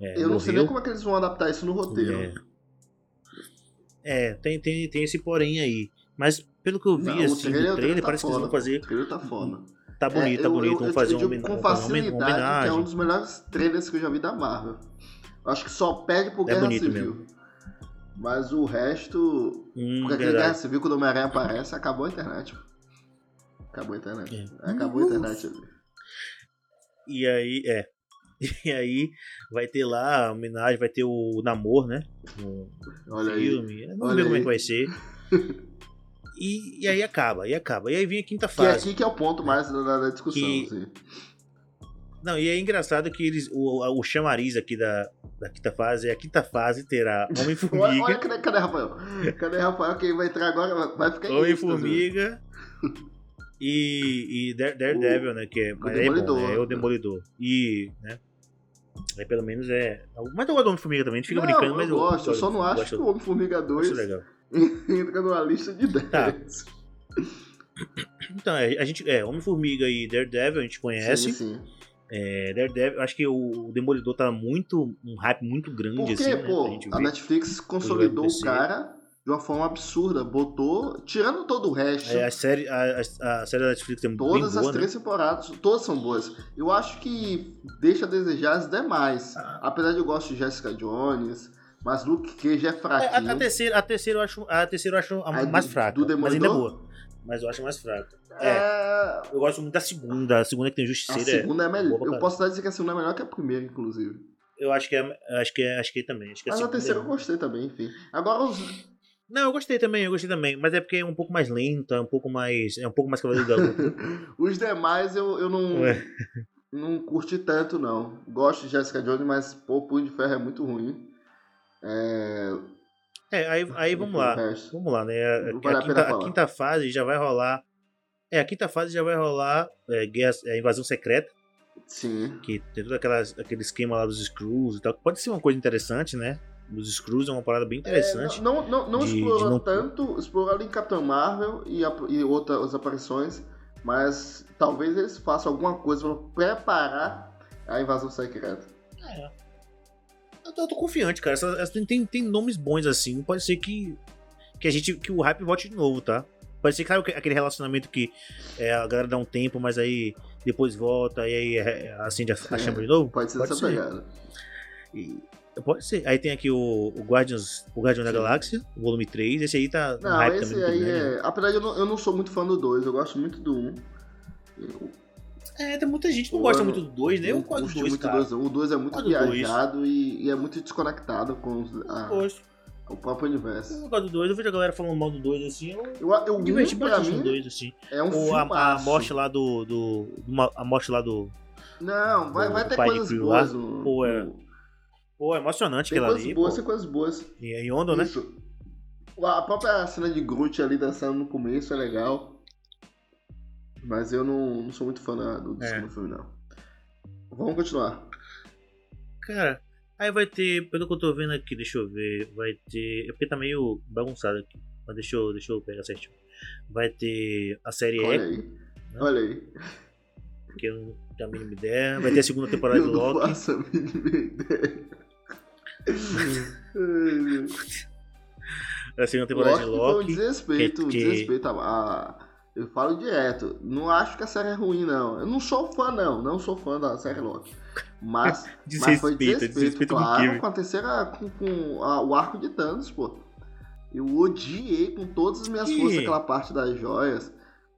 é, Eu não sei nem morreu. como é que eles vão adaptar isso no roteiro. É. É, tem, tem, tem esse porém aí. Mas pelo que eu vi, Não, o assim, trailer- do o trailer trailer, tá parece que eles vão fazer. O trailer tá foda. Tá bonito, É, tá bonito. eu- Vão eu- fazer eu homena- com uma facilidade que é homenagem. um dos melhores trailers que eu já vi da Marvel. Eu acho que só perde pro É Guerra bonito Civil. Mas o resto. Hum, Porque aquele Guerra. Civil, quando o Homem-Aranha aparece, acabou a internet. Acabou a internet. É. Acabou a internet ali. E aí, é. [LAUGHS] E aí vai ter lá a homenagem, vai ter o Namor, né? No Olha aí. filme. Eu não sei como é aí. que vai ser. [LAUGHS] E, e aí acaba, e acaba. E aí vem a quinta é fase. aqui que é o ponto mais da, da- discussão. Que- assim. Não, e é engraçado que eles. O, o chamariz aqui da, da quinta fase é a quinta fase terá Olha, [LAUGHS] olha Homem-Formiga. cadê, cadê Rafael? Cadê Rafael? Quem vai entrar agora vai ficar. Homem-Formiga e, e Dare- Daredevil, né? Que é, mas é, bom, Demolidor. né, é o Demolidor. E, né? Aí pelo menos é. Mas eu gosto do Homem-Formiga também, a gente fica não, brincando, eu mas gosto. Eu, eu só não acho gosto- que o Homem-Formiga 2 acho legal. [LAUGHS] entra numa lista de 10. Tá. Então, é, a gente. É, Homem-Formiga e Daredevil a gente conhece. Sim, sim. É, Daredevil, acho que o Demolidor tá muito. um hype muito grande, Porque, assim, né? pô, gente a ver. Netflix consolidou o cara de uma forma absurda. Botou, tirando todo o resto, É, a, série, a, a, a série da Netflix é todas bem as né? três temporadas, todas são boas. Eu acho que deixa a desejar as demais. Ah. Apesar de eu gosto de Jessica Jones, mas Luke Cage é É, fraquinho. a, a terceira, a terceira eu acho, a terceira eu acho a A mais do- fraca, do mas ainda é boa. Mas eu acho mais fraca. É, Eu gosto muito da segunda, a segunda que tem a Justiceira. é- segunda é boa melhor. Eu posso até dizer que a segunda é melhor que a primeira, inclusive. Eu acho que é, acho que é, acho que é também. Acho que a Mas a segunda terceira é- eu gostei também, enfim. Agora os. Não, eu gostei também, eu gostei também, mas é porque é um pouco mais lenta, um pouco mais, é um pouco mais cavaleiro da luta. [LAUGHS] os demais eu, eu não. Ué. Não curti tanto, não. Gosto de Jessica Jones, mas pô, Punho de Ferro é muito ruim. É. É, aí, aí vamos lá. Vamos lá, né? A, Não a vale a quinta, a quinta fase já vai rolar. É, a quinta fase já vai rolar é, guerra, é, invasão secreta, Sim. que tem todo aquele esquema lá dos Screws e tal. Pode ser uma coisa interessante, né? Os Screws é uma parada bem interessante. É, não não, não de- explorou não- tanto, explorou ali em Capitão Marvel e, a- e outras aparições, mas talvez eles façam alguma coisa para preparar A invasão secreta. É. Eu tô, eu tô confiante, cara. Essa, essa- tem, tem nomes bons assim. Pode ser que, que a gente que o hype volte de novo, tá? Pode ser que sabe, aquele relacionamento que é, a galera dá um tempo, mas aí depois volta e aí é, acende a, a É, chama de novo. Pode ser Pode dessa ser. pegada. E- pode ser. Aí tem aqui o, o Guardians, o Guardião da. Galáxia, volume 3. Esse aí tá Não, hype esse também aí é. Apesar de eu não, eu não sou muito fã do 2, eu gosto muito do 1. Um. Eu É, tem muita gente que não gosta eu muito do 2, né? Eu gosto do curti 2, muito cara. dois. O 2 é muito do dois. viajado e, e é muito desconectado com Eu a- o próprio Eu universo. não gosto do 2. Eu vejo a galera falando mal do 2 assim. Eu Eu, eu diverti um, bastante mim, 2, assim. é um Ou a, a morte lá do. do uma- a morte lá do. Não, vai, do- vai do ter coisas boas. Pô, é. Pô, é emocionante Tem aquela coisas ali. boas, pô. coisas boas. E em Yondo, né? Isso. A própria cena de Groot ali dançando no começo é legal. Mas eu não, não sou muito fã do, do É. segundo filme, não. Vamos continuar. Cara, aí vai ter, pelo que eu tô vendo aqui, deixa eu ver, vai ter. É porque tá meio bagunçado aqui. Mas deixa eu, deixa eu pegar certinho. Vai ter a série Olha Echo, aí. Olha aí. que eu não tenho a mínima ideia. Vai ter a segunda temporada [LAUGHS] eu não Loki. faço a mínima ideia. Ai, meu. A segunda temporada Loki de foi um Loki. desrespeito, um que- desrespeito a, Eu falo direto, não acho que a série é ruim, não. Eu não sou fã, não. Não sou fã da série Loki. Mas, [LAUGHS] mas foi Desrespeito, desrespeito, desrespeito com o claro, com a terceira, com, com a- o arco de Thanos, pô. Eu odiei com todas as minhas Que- forças aquela parte das joias,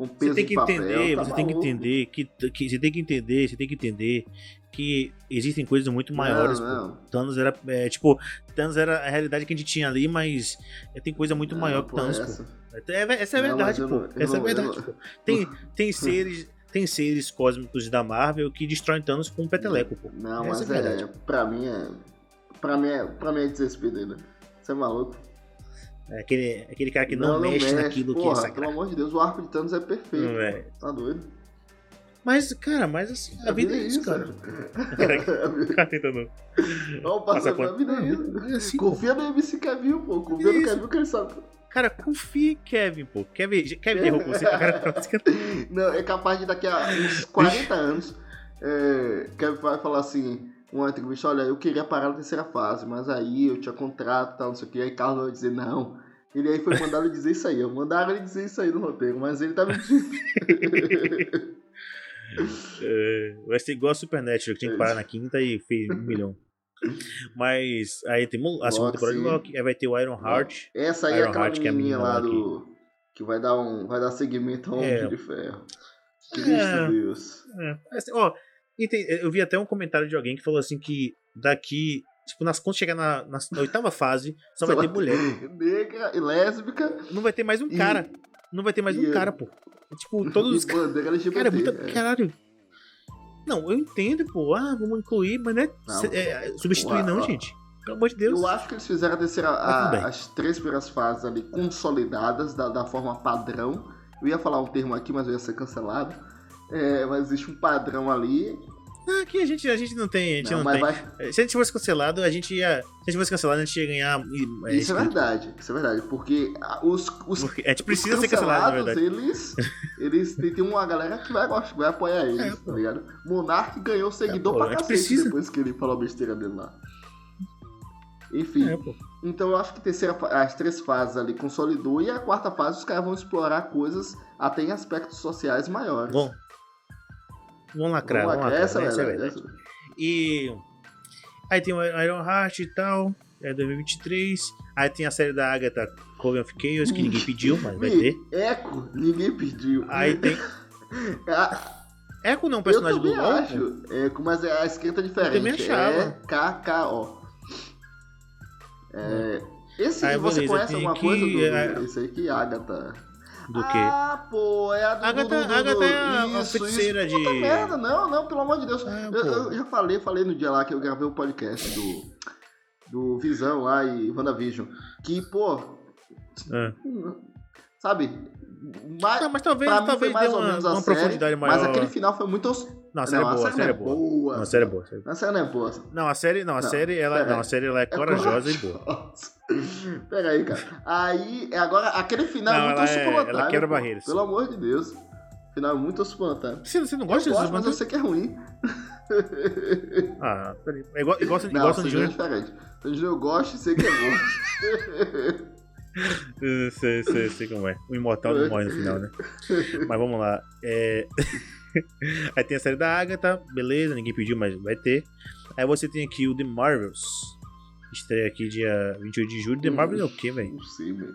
Você peso tem de que papel. entender, tá você tem que maluco. entender que, que você tem que entender, você tem que entender que existem coisas muito maiores. Não, não. Thanos era, é, tipo, Thanos era a realidade que a gente tinha ali, mas é, tem coisa muito Não, maior que Thanos, essa. pô. É, é- essa é a verdade, mas pô. essa é a verdade, pô. Tem, tem [LAUGHS] seres, tem seres cósmicos da Marvel que destroem Thanos com um peteleco, pô. Não, Essa mas é a é, verdade. pra mim é. Pra mim é, pra mim é desrespeito ainda. Você é maluco? É aquele, aquele cara que não, mexe, naquilo que é Porra, sagrado. pelo amor de Deus, o arco de Thanos é perfeito. Não, é. Tá doido? Mas, cara, mas assim, a, vida, é isso, cara. Cara [LAUGHS] tentando Olha o passar passando a vida é isso. É assim. Confia no MC Kevin, pô. Confia no Isso. Kevin que ele sabe. Cara, confia em Kevin, pô. Kevin, Kevin errou com você. Cara, Não, é capaz de daqui a uns 40 anos, é, Kevin vai falar assim, uma entrevista, olha, eu queria parar na terceira fase, mas aí eu tinha contrato e tal, não sei o que, aí Carlos vai dizer, não. Ele aí foi mandado dizer isso aí, ó. mandaram ele dizer isso aí no roteiro, mas ele tá mentindo. [LAUGHS] É, vai ser igual a Supernatural, que tinha que parar na quinta e fez um milhão. Mas aí tem a segunda temporada de sim. Loki, aí vai ter o Iron Heart. Essa aí é Iron aquela Heart, que é a menina lá do... Que vai dar, um, vai dar seguimento ao É. Homem de Ferro. Cristo É. Deus. É, assim, ó, e tem- eu vi até um comentário de alguém que falou assim que daqui, tipo, nas, quando chegar na, na- na oitava fase, só vai ter mulher. [LAUGHS] Negra e lésbica Não vai ter mais um E- cara. Não vai ter mais um cara, pô. Tipo, todos os [LAUGHS] LGBT. Cara, é muita. é. Caralho. Não, eu entendo, pô. Ah, vamos incluir, mas não é, Não. é, substituir, não, ó. gente. Pelo amor de Deus. Eu acho que eles fizeram a terceira, a- as três primeiras fases ali consolidadas da, da forma padrão. Eu ia falar um termo aqui, mas eu ia ser cancelado. É, mas existe um padrão ali. Ah, Aqui a gente, a gente não tem. A gente não, mas tem. vai- Se a gente fosse cancelado, a gente ia. Se a gente fosse cancelado, a gente ia ganhar. é, isso é verdade, isso é verdade. Porque ah, os, os, Porque a gente os precisa ser cancelado, na verdade. eles, eles tem, tem uma galera que vai, vai apoiar eles, É, tá ligado? Monark ganhou seguidor pô, pra a cacete precisa. depois que ele falou besteira dele lá. Enfim, É. Então eu acho que a terceira, as três fases ali consolidou e a quarta fase os caras vão explorar coisas até em aspectos sociais maiores. Bom. Vamos lacrar, Vamos lacrar. essa, né? Essa é verdade. E. Aí tem o Iron Heart e tal. É 2023. Aí tem a série da Agatha Coven of Chaos, que ninguém pediu, mas vai ter. Eco, ninguém pediu. Aí tem. [LAUGHS] Ah, Echo não é um eu personagem do LoL? acho. Eco, mas é- a escrita é diferente. também achava. É KKO. É, esse Aí, você beleza, conhece alguma aqui, coisa do, é- do esse aí que Agatha? Do quê? Ah, pô, é a do Agatha- do, do, Agatha é a- a isso, feiticeira isso. Puta de- merda, não, não, pelo amor de Deus. Ah, eu, eu já falei, falei no dia lá que eu gravei o podcast do, do Visão lá e WandaVision. Que, pô, É. sabe? Mais, Não, mas talvez, talvez foi mais dê ou uma, menos uma série, profundidade maior. Mas aquele final foi muito. Não, a série não, é boa, a série é boa. Não, a série é boa. a série é não é boa. Não, a série, não, a Não, série, ela, pera não, a série ela é corajosa e boa. corajosa. [LAUGHS] Pera aí, cara. Aí, é agora, aquele final Não, é muito ela é- ela quebra barreiras. Pelo amor de Deus. Final é muito espontâneo. Você, você não Eu gosta gosto, mas eu sei que é ruim. Ah, peraí. É igual, igual, Não, igual Sandy Júnior é diferente. Sandy Júnior eu gosto e sei que é bom. [LAUGHS] Sei, sei, sei como é. O imortal não morre no final, né? Mas vamos lá. É... [LAUGHS] [LAUGHS] Aí tem a série da Agatha, beleza, ninguém pediu, mas vai ter. Aí você tem aqui o The Marvels. Estreia aqui dia 28 de julho. The Marvels é o quê, velho? Não sei, velho.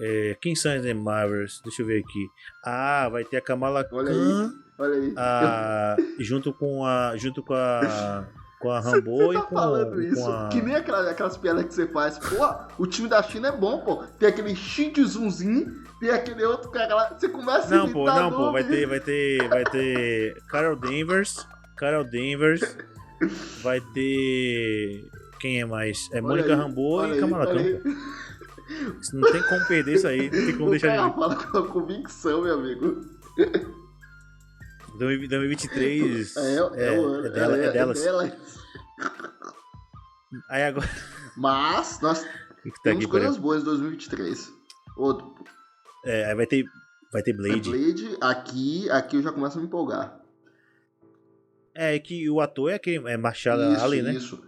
É, quem são as The Marvels? Deixa eu ver aqui. Ah, vai ter a Kamala Olha Khan Olha aí. a- junto com a junto com a com a Rambo Você e tá com, falando e isso, a que nem aquela- aquelas piadas que você faz. Pô, o time da China é bom, pô. Tem aquele Shizunzinho, tem aquele outro cara lá. Você começa a Não, pô, imitar não, pô, vai ter, vai ter, vai ter Carol Danvers, Carol Danvers, [LAUGHS] vai ter quem é mais? É Olha Mônica aí, Rambo e pô. Isso Não tem como perder isso aí, não tem como O deixar cara de fala com a convicção, meu amigo. 2023 É, é, o ano. é dela, ela é delas. dela. Aí agora Mas nós [LAUGHS] o que tá temos aqui, coisas boas em 2023. Outro. É, aí vai ter vai ter Blade. Blade, aqui, aqui eu já começo a me empolgar. É que o ator é aquele é Marshall isso, Ali, né? isso.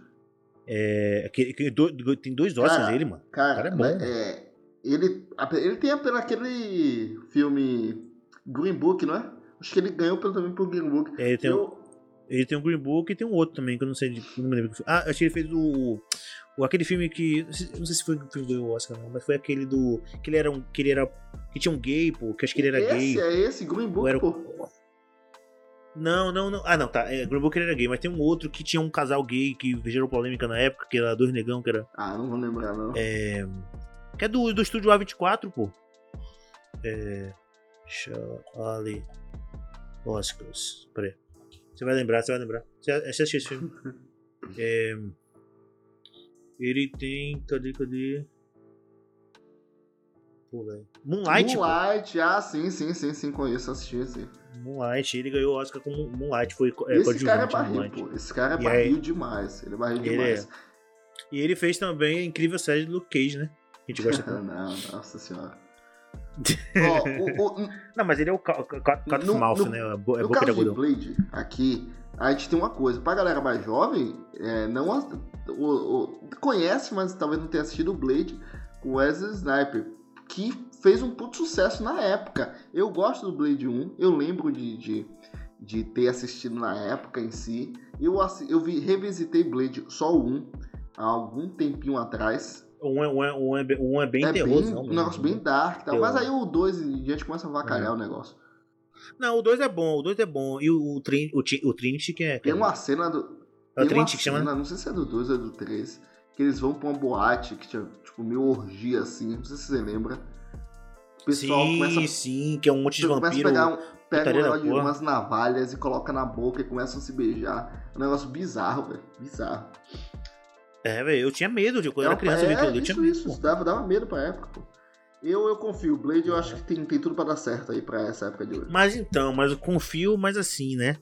É, que, que do- do- tem dois Oscars Cara, ele, mano. Cara, cara é bom, né, é, ele, ele tem pelo aquele filme Green Book, não é? Acho que ele ganhou também por Green Book. É, ele tem, Eu- ele tem um Green Book e tem um outro também, que eu não sei de. Não me lembro. Ah, acho que ele fez o. o aquele filme que. Não sei, não sei se foi o filme do Oscar, não, mas foi aquele do. Que ele era um. Que ele era. Que tinha um gay, pô. Que acho que ele era esse gay. é esse, Green Book, era pô. Não, não, não. Ah, não, tá. É, Green Book ele era gay, mas tem um outro que tinha um casal gay que gerou polêmica na época, que era dois negão, que era. Ah, não vou lembrar, não. É, que é do, do estúdio A24, pô. É. Charlie Oscars. Peraí. Você vai lembrar, você vai lembrar. Você, você assistiu esse filme? [LAUGHS] É, ele tem. Cadê, cadê? Pô, velho. Moonlight, pô. Moonlight, ah, sim, sim, sim, sim, conheço, assisti esse. Moonlight. Ele ganhou o Oscar com Moonlight. Foi é, esse cara é barril, pô. Esse cara é E barril aí- demais. Ele é barril Ele demais. E ele fez também a incrível série do Luke Cage, né? A gente gosta [LAUGHS] tanto. não, nossa senhora. Ó, o- [LAUGHS] o- Não, mas ele é o Cat of No- Mouth, no- né? É no boca de caso de algodão. Blade, aqui, a gente tem uma coisa. Pra galera mais jovem, é, não o- o- conhece, mas talvez não tenha assistido o Blade com Wesley Sniper, que fez um puto sucesso na época. Eu gosto do Blade 1, eu lembro de, de, de ter assistido na época em si. Eu, eu vi, revisitei Blade só o 1 há algum tempinho atrás. Um é, um é, um é, bem- um é bem é bem, não, um negócio bem dark e tal. Mas aí o 2 em diante começa a É. vacalhar o negócio. Não, o 2 é bom, o 2 é bom. E o, o, Trin, o, o Trinity que é. Tem é- uma cena do. É o Trinity que chama, né? Não sei se é do 2 ou é do 3. Que eles vão pra uma boate que tinha, tipo, meio orgia assim. Não sei se você lembra. O pessoal sim, começa, sim, que é um monte de vampiro. pegar um, pega um umas navalhas e coloca na boca e começam a se beijar. É um negócio bizarro, velho. Bizarro. É, velho, eu tinha medo de quando é, eu era criança, eu vi é, eu isso, tinha medo. isso, dava, dava medo pra época, pô. Eu, eu confio. Blade eu acho que tem, tem tudo pra dar certo aí pra essa época de hoje. Mas então, mas eu confio, mas assim, né?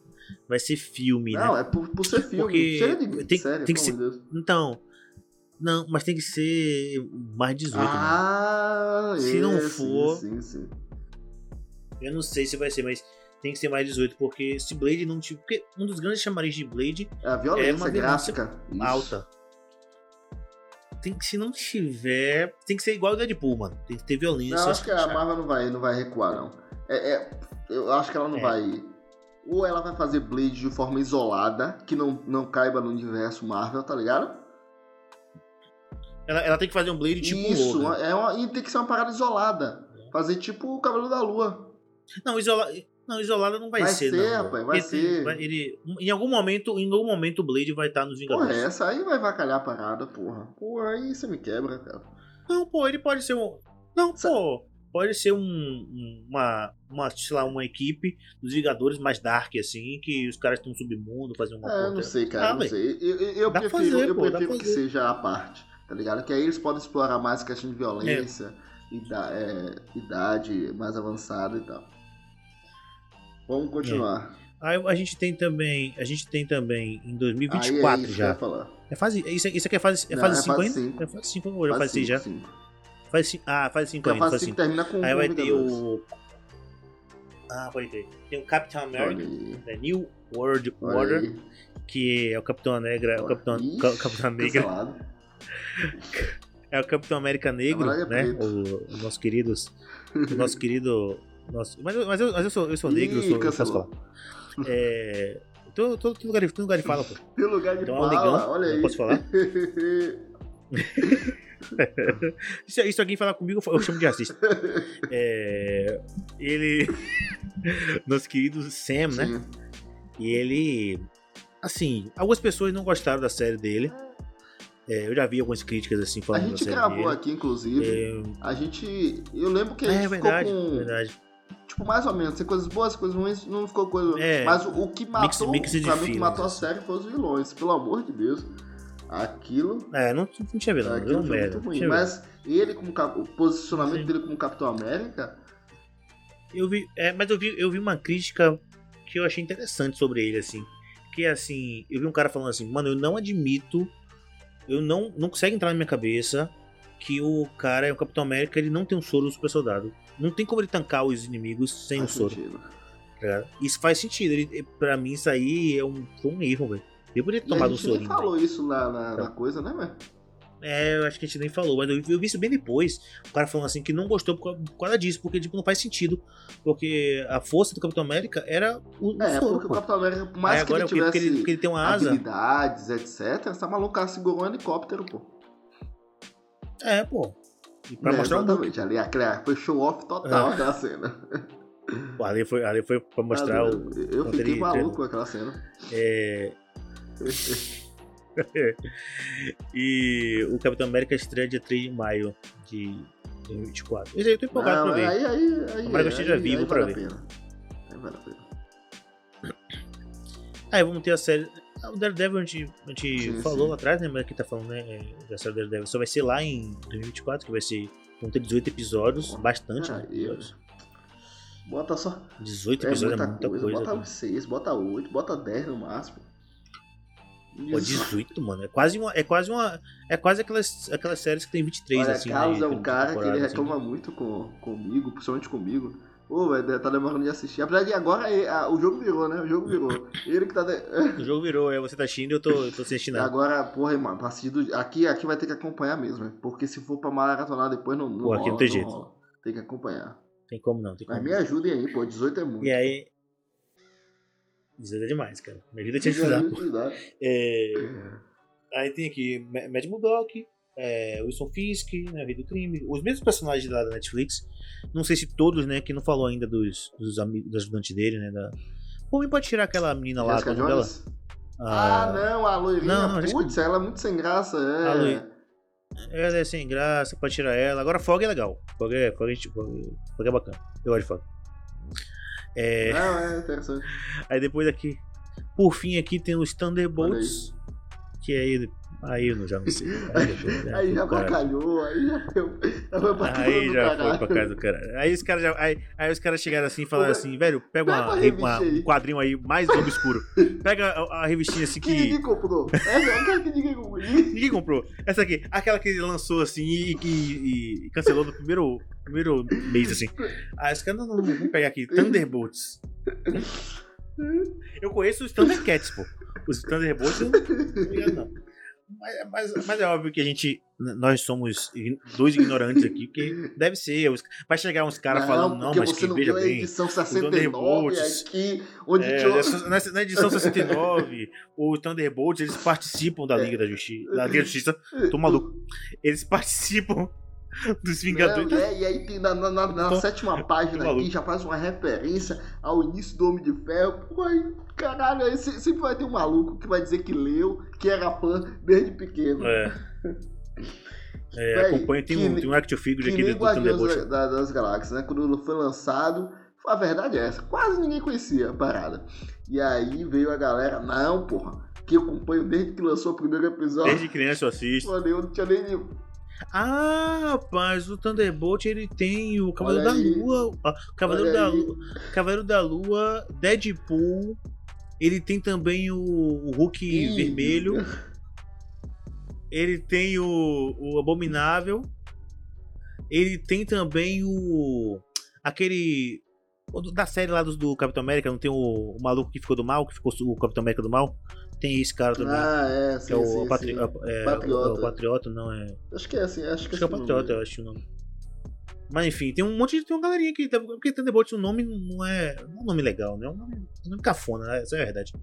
Vai ser filme, Não, né? é por, por ser filme. Porque Chega de tem- série, tem que de Deus. Então. Não, mas tem que ser mais 18, mano. Ah, Se não é, for- Sim, sim, sim. Eu não sei se vai ser, mas tem que ser mais 18, porque se Blade não tiver. Porque um dos grandes chamariz de Blade É a violência É uma violência gráfica. Isso. Tem que, se não tiver. Tem que ser igual o Deadpool, mano. Tem que ter violência. Não, acho que a Marvel não vai, não vai recuar, não. É, é- eu acho que ela não É. vai. Ou ela vai fazer Blade de forma isolada, que não, não caiba no universo Marvel, tá ligado? Ela, ela tem que fazer um Blade tipo Isso, é uma, e tem que ser uma parada isolada. Fazer tipo o Cavaleiro da Lua. Não, isola... não, isolada não vai, Vai ser, ser, não. rapaz, vai tem- ser. vai- ele, em algum momento, em algum momento o Blade vai estar nos Porra, Vingadores. essa aí vai vacalhar a parada, porra. Porra, aí você me quebra, cara. Não, pô, ele pode ser um. Não, pô. Pode ser um, um- uma, uma, sei lá, uma equipe dos Vingadores mais dark, assim, que os caras estão no submundo, fazem uma É, porra. não sei, cara, Ah, não sei. Eu, eu, eu prefiro, fazer, eu pô, prefiro que seja a parte, tá ligado? Que aí eles podem explorar mais questão de violência, ida- é, idade mais avançada e tal. Vamos continuar. Aí a gente tem também. A gente tem também em Aí é 2024 isso que eu já. É fase. Isso, isso aqui é fase, é fase é 5 fase ainda? cinco. É fase 5 ou já Fase fase 6 já? cinco, 5. Ah, fase 5 Porque a ainda, fase fase 5 5. termina com Aí vai ter o. Ah, pode ter. Tem o Capitão America, aí, The New World Order, aí. que é o Capitão Negra, o Capitão, Ixi, Ca- Capitão Negra, cancelado. [LAUGHS] é o Capitão América Negro, é né? O, o nosso querido, o nosso querido, nosso, mas, eu- mas, eu, mas eu sou, eu sou negro, eu, Ih, sou, eu cancelou. falar. É, todo, todo, todo lugar, de- todo lugar de fala, pô. Tem lugar de Então, é fala, negão, olha aí. posso falar? [LAUGHS] [LAUGHS] Se, se alguém falar comigo, eu chamo de racista. É, ele, [LAUGHS] nosso querido Sam, né? Sim. E ele. Assim, algumas pessoas não gostaram da série dele. É, eu já vi algumas críticas assim A falando da gente gravou dele. aqui, inclusive. É, A gente. Eu lembro que a é gente verdade, ficou com. verdade. Tipo, mais ou menos. Tem coisas boas, coisas ruins, não ficou coisa. É. Mas o, que matou. mix de pra mim, o que matou a série foi os vilões. Pelo amor de Deus. Aquilo. É, não, não tinha vilão, aquilo não, foi muito ruim. Mas ele, como o posicionamento Sim. dele como Capitão América. Eu vi, é, mas eu vi, eu vi uma crítica que eu achei interessante sobre ele, assim. Que assim, eu vi um cara falando assim, mano, eu não admito, eu não, não consegue entrar na minha cabeça que o cara é o Capitão América, ele não tem um soro do super soldado. Não tem como ele tancar os inimigos sem o faz soro. sentido. tá? Isso faz sentido. Ele, pra mim, isso aí é um, foi um erro, velho. Eu poderia ter a tomado um gente nem sorinho. velho. falou isso na, na, na coisa, né, velho? É, eu acho que a gente nem falou, mas eu, eu vi isso bem depois. O cara falando assim que não gostou por causa, por causa disso, porque tipo, não faz sentido. Porque a força do Capitão América era o, o É, soro, porque o pô. Capitão América, por Aí mais que agora ele é o quê? Porque tivesse ele, porque ele tem uma asa. habilidades, etc., essa maluca segurou um helicóptero, pô. É, pô. E pra É, mostrar um exatamente. Ali, aquele, foi show off total É. aquela cena. Pô, Ali foi, ali foi pra mostrar Ah, o. Eu fiquei maluco com aquela cena. É... [LAUGHS] e o Capitão América estreia dia 3 de maio de 2024. Esse aí eu tô empolgado Não, pra ver. aí, aí, aí, que eu esteja vivo aí pra vale ver. Aí vale a pena. Aí vamos ter a série. Ah, O Daredevil a gente, a gente Sim, falou sim. atrás, né? Mas aqui tá falando, né? é, série Daredevil. Só vai ser lá em 2024, que vai ser. Vão ter 18 episódios, bastante, né? Aí, episódios. Bota só. 18 É episódios muita, é muita coisa. coisa. Bota cara. uns 6, bota 8, bota 10 no máximo. Pô, Isso. 18, mano. É quase uma. É quase uma. É quase aquelas, aquelas séries que tem 23, Olha, assim. Carlos né, é um cara que ele assim. reclama muito com, comigo, principalmente comigo. Ô, velho, tá demorando de assistir. Apesar de agora é- a- o jogo virou, né? O jogo virou. Ele que tá. de- [LAUGHS] O jogo virou, é você tá assistindo e eu tô, eu tô assistindo. Agora, porra, mano, pra assistir do... aqui, aqui vai ter que acompanhar mesmo, né? porque se for pra maratonar depois não, não Pô, aqui rola, não tem jeito. rola. Tem que acompanhar. Tem como não, tem como. Mas me ajudem aí, pô, 18 é muito. E aí. 18 é demais, cara. Me ajuda a te Me ajudar. ajuda a ajudar. É, Aí tem aqui Ma- Mad Murdock, é, Wilson Fisk, né, Rei do Crime, os mesmos personagens lá da Netflix. Não sei se todos, né, que não falou ainda dos, dos amigos, dos ajudantes dele, né, da... Pô, pode tirar aquela menina lá, qual é dela? Jones? Ah, não, a loirinha, Não, não, putz, ela é muito sem graça, é. Loi- Ela é sem graça, pode tirar ela. Agora Fog é legal. Fog é, Fog é, Fog, Fog é bacana. Eu gosto de Fog. É, Não, é interessante. aí depois aqui, por fim aqui tem os Thunderbolts, que aí, aí eu não- já não sei. Aí, né, Aí já pro caralho. bacalhou, aí já foi, já foi pra Aí já caralho. foi pra casa do cara. Aí os caras já. Aí, aí os caras chegaram assim e falaram assim, velho, pega pega uma, uma aí. um quadrinho aí mais obscuro. [LAUGHS] Pega a, a revistinha assim Que que. ninguém comprou. Essa é aquela que ninguém comprou. Ninguém- comprou. Essa aqui, aquela que ele lançou assim e, e- e cancelou no primeiro, primeiro mês, assim. Ah, esse cara não, não, não, vamos pegar aqui. Thunderbolts. Eu conheço os Thundercats, pô. Os Thunderbolts eu não ligado, não. Mas, mas, mas é óbvio que a gente. Nós somos dois ignorantes aqui, porque [LAUGHS] deve ser. os- vai chegar uns caras falando, não, mas que veja bem. edição 69 Thunderbolts. aqui, onde É, tinha... na edição 69, o Thunderbolts, eles participam da Liga da Justiça. Da Liga da Justiça, tô maluco. Eles participam [LAUGHS] dos Vingadores. Não, é, e aí tem na, na- na- na Tô- sétima página aqui já faz uma referência ao início do Homem de Ferro. Pô, aí, caralho, aí se- sempre vai ter um maluco que vai dizer que leu, que era fã desde pequeno. É. [LAUGHS] É, Véi, acompanha, tem que um, tem um action figure aqui do, Thunderbolt. da- das Galáxias, né? Quando foi lançado, a verdade é essa. Quase ninguém conhecia a parada. E aí veio a galera, não, porra, que eu acompanho desde que lançou o primeiro episódio. Desde criança eu assisto. Mano, eu não tinha nem. Ah, rapaz, o Thunderbolt ele tem o Cavaleiro da. Lua. Cavaleiro da. Lua. Cavaleiro da Lua, Deadpool. Ele tem também o, o Hulk Ih, vermelho. Ele tem o, o Abominável. Ele tem também o. Aquele. Da série lá do, do Capitão América, não tem o, o maluco que ficou do mal, que ficou o Capitão América do mal? Tem esse cara também. Ah, é, que sim, é o, sim, patri... sim. é, Patriota. o- o Patriota, não é. Acho que é assim, acho que, Acho que é o Patriota, eu acho o nome. Mas enfim, tem um monte de. Tem uma galerinha que. Porque Thunderbolt, o nome não é. Não é um nome legal, né? É um nome, é um nome cafona, né? Essa é a verdade.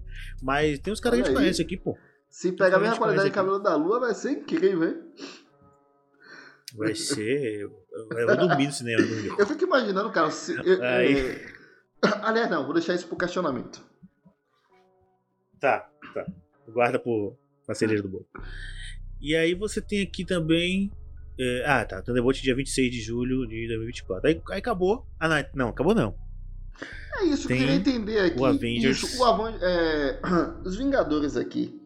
Mas tem uns caras que a gente conhece aqui, pô. Se pegar a mesma qualidade de cabelo da lua, vai ser incrível, hein? Vai ser. Eu, eu vou dormir no cinema. no domingo. Eu fico imaginando, cara. Se, eu- Aí. é... [COUGHS] Aliás, não, vou deixar isso pro questionamento. Tá, tá. Guarda pro pra cereja do bolo. E aí você tem aqui também. é, ah, tá. Thunderbolt dia 26 de julho de 2024. Aí, aí acabou. Ah, não, não, acabou não. É isso, Tem eu queria entender aqui. o Avengers. Isso, o Avan- é, [CLEARS THROAT] os Vingadores aqui,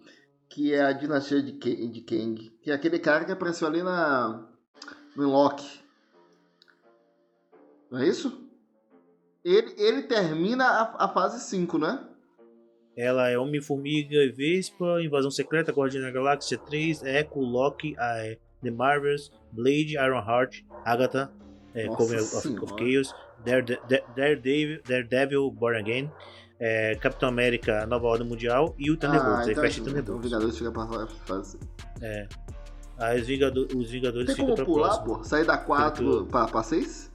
que é a dinastia de, Ke- de Kang, que é aquele cara que apareceu ali na, no Loki. Não é isso? Ele, ele termina a, a fase 5, né? Ela é Homem-Formiga e Vespa, Invasão Secreta, Guardiã da Galáxia 3, Echo, Loki, a, é, The Marvels, Blade, Ironheart, Agatha, é, Coven of, of Chaos, Dare- Dare- Daredevil, Daredevil Born Again, é, Capitão América Nova Ordem Mundial e o Thunderbolts. aí então, fecha então, Thunderbolts. Vingadores fica pra fase. É. Aí os, Vingado- os Vingadores Tem ficam pra pular, próxima. pô? Sair da 4 Tudo. pra, pra 6?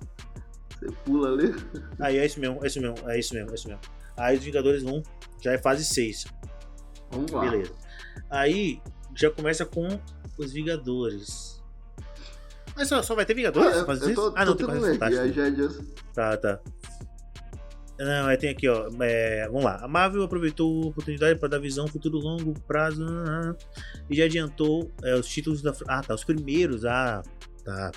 Você pula ali. Aí é isso mesmo, é isso mesmo, é isso mesmo, é isso mesmo. Aí os Vingadores vão, já é fase 6. Vamos lá. Beleza. Aí já começa com os Vingadores. Mas só, só vai ter Vingadores? Ah, eu, eu tô, ah, não, tem mais Fantástico. já é dias- Tá, tá. Não, aí tem aqui, ó. é, vamos lá. A Marvel aproveitou a oportunidade para dar visão futuro longo prazo ah, e já adiantou é, os títulos da. Ah, tá. Os primeiros. Ah, tá.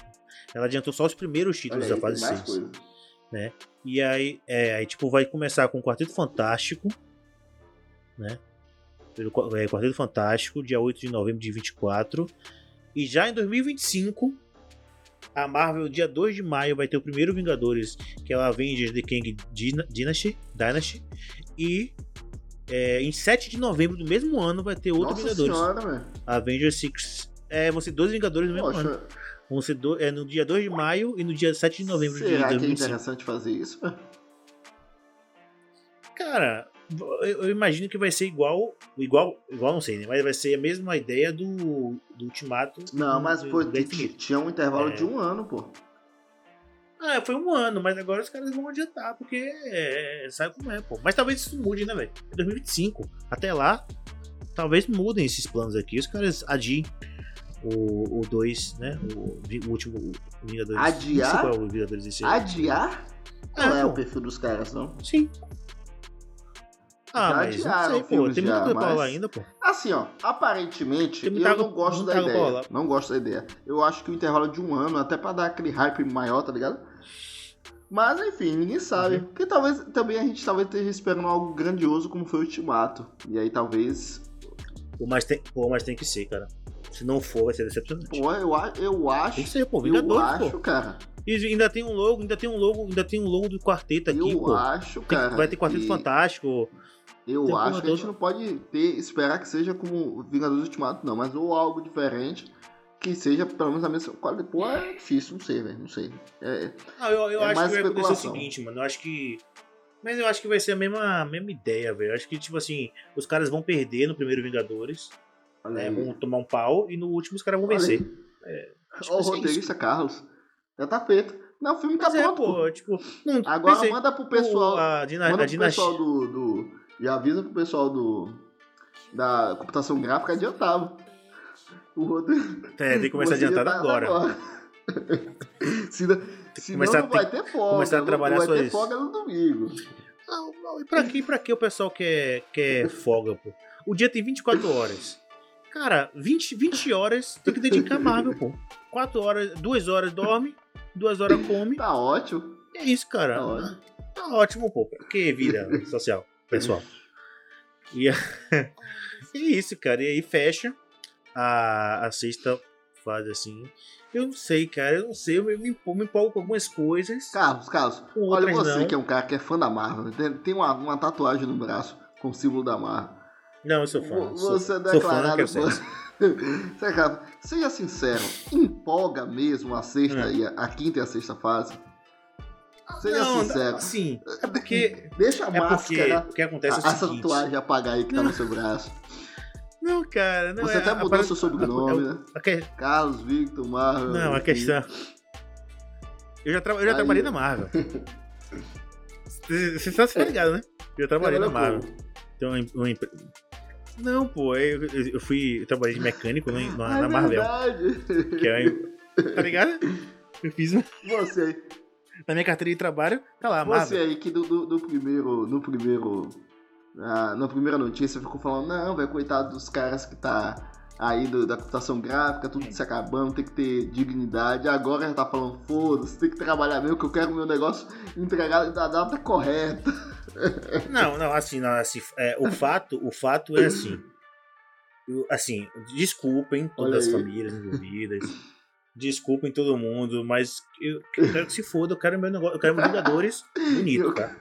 Ela adiantou só os primeiros títulos aí, da fase tem mais 6. coisa. E aí, é, aí, tipo, vai começar com o Quarteto Fantástico, né? Pelo é, Quarteto Fantástico, dia 8 de novembro de 24. E já em 2025, a Marvel, dia 2 de maio, vai ter o primeiro Vingadores, que é o Avengers The Kang Dyna- Dynasty. Dynasty e é, em 7 de novembro do mesmo ano vai ter outro Nossa Vingadores. senhora. Avengers 6. É, vão ser dois Vingadores no mesmo ano. Poxa, Vão ser do- é, no dia 2 de maio e no dia 7 de novembro de será que é 2025. interessante fazer isso? Cara, eu, imagino que vai ser igual. Igual, igual não sei, né? Mas vai ser a mesma ideia do, do Ultimato. Não, mas do, do Infinito. tinha um intervalo É. de um ano, pô. Ah, foi um ano, mas agora os caras vão adiantar, porque é, sabe como é, pô. Mas talvez isso mude, né, velho? É 2025. Até lá, talvez mudem esses planos aqui. Os caras adiem o 2, né? O, o último o Vingadores. Adiar? Não sei qual é o Vingadores desse ano. Adiar? Não é pô. o perfil dos caras, não. Sim. Ah, Já mas não sei, pô. Tem muita coisa pra falar ainda, pô. Assim, ó, aparentemente, Tem eu não gosto da ideia. rolar. Não gosto da ideia. Eu acho que o intervalo de um ano, até pra dar aquele hype maior, tá ligado? Mas enfim, ninguém sabe. Uhum. Porque talvez também a gente talvez esteja esperando algo grandioso como foi o Ultimato. E aí talvez. Pô, mas tem, pô, mas tem que ser, cara. Se não for, vai ser decepcionante. Pô, eu, eu acho. Tem que ser, pô. eu acho, pô. cara. E ainda tem um logo, ainda tem um logo, ainda tem um logo do quarteto aqui, eu pô. acho, Tem- cara. vai ter Quarteto Fantástico. Eu Tem acho que a gente não pode ter, esperar que seja como Vingadores Ultimato, não, mas ou algo diferente que seja pelo menos a mesma qualidade. Pô, é difícil, não sei, velho, não sei. É, Ah, eu, eu É acho que vai acontecer o seguinte, mano. Eu acho que. Mas eu acho que vai ser a mesma, a mesma ideia, velho. Acho que, tipo assim, os caras vão perder no primeiro Vingadores, né, vão tomar um pau, e no último os caras vão Olha vencer. É, acho que Ó, o vai ser roteirista Carlos. Já tá feito. Não, o filme tá Mas é, pronto. pô. pô, tipo. Não, Agora pensei, manda pro pessoal. o- a, dina, manda a pro dinastia. pessoal do, do. Já avisa pro pessoal do. Da computação gráfica adiantava. O roteiro. É, tem que [LAUGHS] começar adiantado tá agora. [LAUGHS] Se não, senão começar- não vai ter folga. começar a não- trabalhar não vai ter folga no domingo. Não, não, e pra que, pra que o pessoal quer, quer folga, pô? O dia tem 24 horas. Cara, 20, 20 horas tem que dedicar a Marvel, pô. 4 horas, 2 horas dorme, 2 horas come. Tá ótimo. É isso, cara. Tá ótimo. Tá ótimo, pô. Que vida social, pessoal. [LAUGHS] E é isso, cara. E aí fecha a, a sexta fase assim. Eu não sei, cara. Eu não sei. Eu me, me me empolgo com algumas coisas. Carlos, Carlos, olha você não. que é um cara que é fã da Marvel. Tem, tem uma, uma tatuagem no braço com o símbolo da Marvel. Não, eu sou fã. Vo- sou, Você é sou fã, não [LAUGHS] declarado. quero ser. Você, cara, seja sincero, empolga mesmo a sexta É. e a, a quinta e a sexta fase? Seja não, sincero. Sim, é [LAUGHS] porque. Deixa a É porque máscara, o que a, acontece é o essa seguinte. tatuagem apagar aí que tá no seu braço. Não, cara, não Você é. até a mudou parada- seu sobrenome, né? a que- Carlos Victor Marvel. Não, a questão. Eu já, tra... eu já Aí. trabalhei na Marvel. [LAUGHS] Você tá tá ligado, né? Eu trabalhei na Marvel. Então, uma, uma empre- Não, pô, eu, eu- fui. Eu trabalhei de mecânico na, na, Ah, na é Marvel. verdade. Que é. Tá ligado? [LAUGHS] Eu fiz um- Você. Na minha carteira de trabalho, tá lá, Você Marvel. aí que do, do, do primeiro. No primeiro. ah, na primeira notícia ficou falando, não, vai coitado dos caras que tá aí do- da computação gráfica, tudo se acabando, tem que ter dignidade. Agora já tá falando, foda-se, tem que trabalhar mesmo, que eu quero meu negócio entregado da data correta. [LAUGHS] Não, não, assim, não, assim é, o, fato, o fato é assim. Eu- assim, desculpem todas as famílias envolvidas. Desculpem todo mundo, mas eu, eu quero que se foda, eu quero meu negócio, eu quero meus Vingadores bonito, Eu- tá?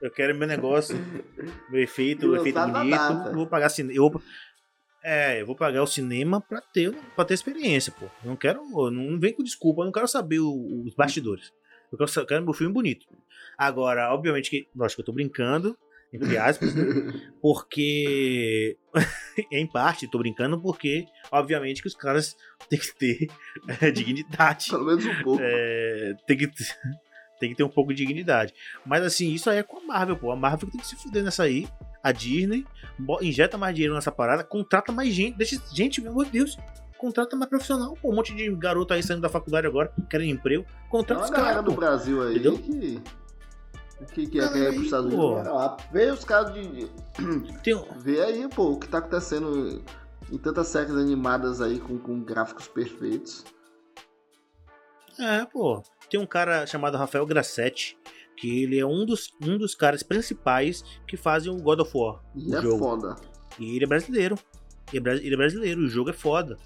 Eu quero meu negócio, meu efeito, o efeito bonito. Eu vou pagar cine- eu vou, É, eu vou pagar o cinema pra ter, pra ter experiência, pô. Eu não quero. eu Não vem com desculpa, eu não quero saber o- os bastidores. Eu quero, eu quero meu filme bonito. Agora, obviamente que. Lógico que eu tô brincando, entre aspas, né? porque. [LAUGHS] em parte, tô brincando porque, obviamente, que os caras têm que ter [LAUGHS] é, dignidade. Pelo menos um pouco. É, tem que ter- [LAUGHS] tem que ter um pouco de dignidade. Mas assim, isso aí é com a Marvel, pô. A Marvel tem que se fuder nessa aí. A Disney injeta mais dinheiro nessa parada, contrata mais gente. Deixa, gente, meu Deus, contrata mais profissional. Pô, um monte de garoto aí saindo da faculdade agora, querem emprego. Tem Contrata uma os caras, do. Brasil aí Entendeu? que. Que quer, Não, quer ir aí, pros Estados pô. Unidos. Ah, Vê os caras de. [CLEARS THROAT] Tem um- Vê aí, pô, o que tá acontecendo em tantas séries animadas aí com, com gráficos perfeitos. É, pô. Tem um cara chamado Rafael Grassetti, que ele é um dos, um dos caras principais que fazem o God of War. E o é jogo. foda. E ele é brasileiro. Ele é, ele é brasileiro, o jogo é foda.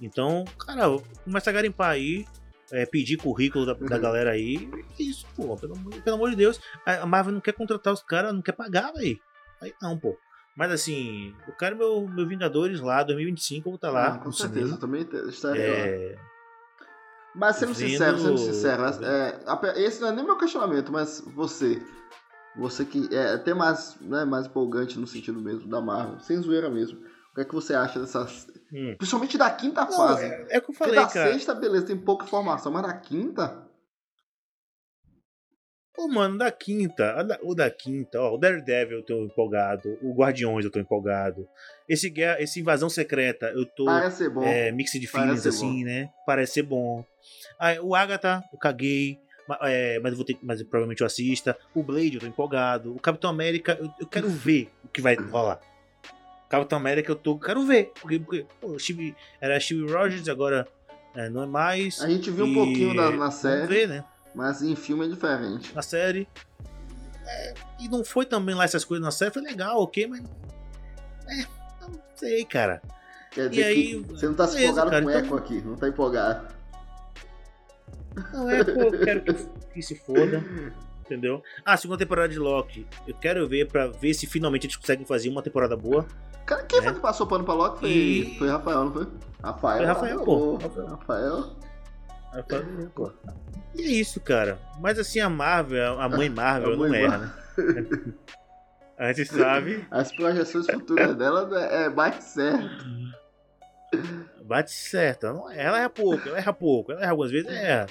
Então, cara, começa a garimpar aí, é, pedir currículo da, da galera aí. É isso, pô, pelo, amor- pelo amor de Deus. A Marvel não quer contratar os caras, não quer pagar, velho. Aí não, pô. Mas assim, eu quero meu, meu Vingadores lá, 2025, eu vou estar lá. Ah, com no certeza, também te- estaria lá. É, Mas sendo vendo- sincero, sendo sincero, é, ape- esse não é nem meu questionamento, mas você. Você que é até mais, né, mais empolgante no sentido mesmo da Marvel, sem zoeira mesmo. O que é que você acha dessas. hum. Principalmente da quinta Não, fase. é, é o que eu Porque falei, da cara. sexta, beleza, tem pouca informação, mas da quinta. Pô, mano, da quinta, da- o da quinta, ó, o Daredevil eu tô empolgado, o Guardiões eu tô empolgado. Esse, guerra- esse Invasão Secreta eu tô Parece ser bom. é, mix de ser assim, né? Parece ser bom. Ah, o Agatha, eu caguei, é, mas eu vou ter, mas provavelmente eu assista. O Blade eu tô empolgado. O Capitão América eu, eu quero ver o que vai rolar. Capitão América eu tô, quero ver, porque, porque pô, o Steve, era Steve Rogers agora é, não é mais. A gente viu um E pouquinho da, na série, ver, né? mas em filme é diferente. na série. É, e não foi também lá essas coisas na série, foi legal, ok, mas. É, não sei, cara. Quer E dizer aí, que você não tá se empolgado cara, com então- eco aqui, não tá empolgado. Não é, pô, eu quero que, que se foda. [LAUGHS] Entendeu? Ah, segunda temporada de Loki. Eu quero ver pra ver se finalmente eles conseguem fazer uma temporada boa. Cara, quem É. foi que passou pano pra Loki? Foi, E- foi Rafael, não foi? Rafael. Foi Rafael, pô. Rafael. Falo, pô. E é isso, cara. Mas assim, a Marvel, a mãe Marvel, A mãe não erra, né? A gente sabe, As projeções futuras dela é, é bate certo. bate certo. Ela, erra pouco, ela erra pouco. Ela erra algumas vezes, erra.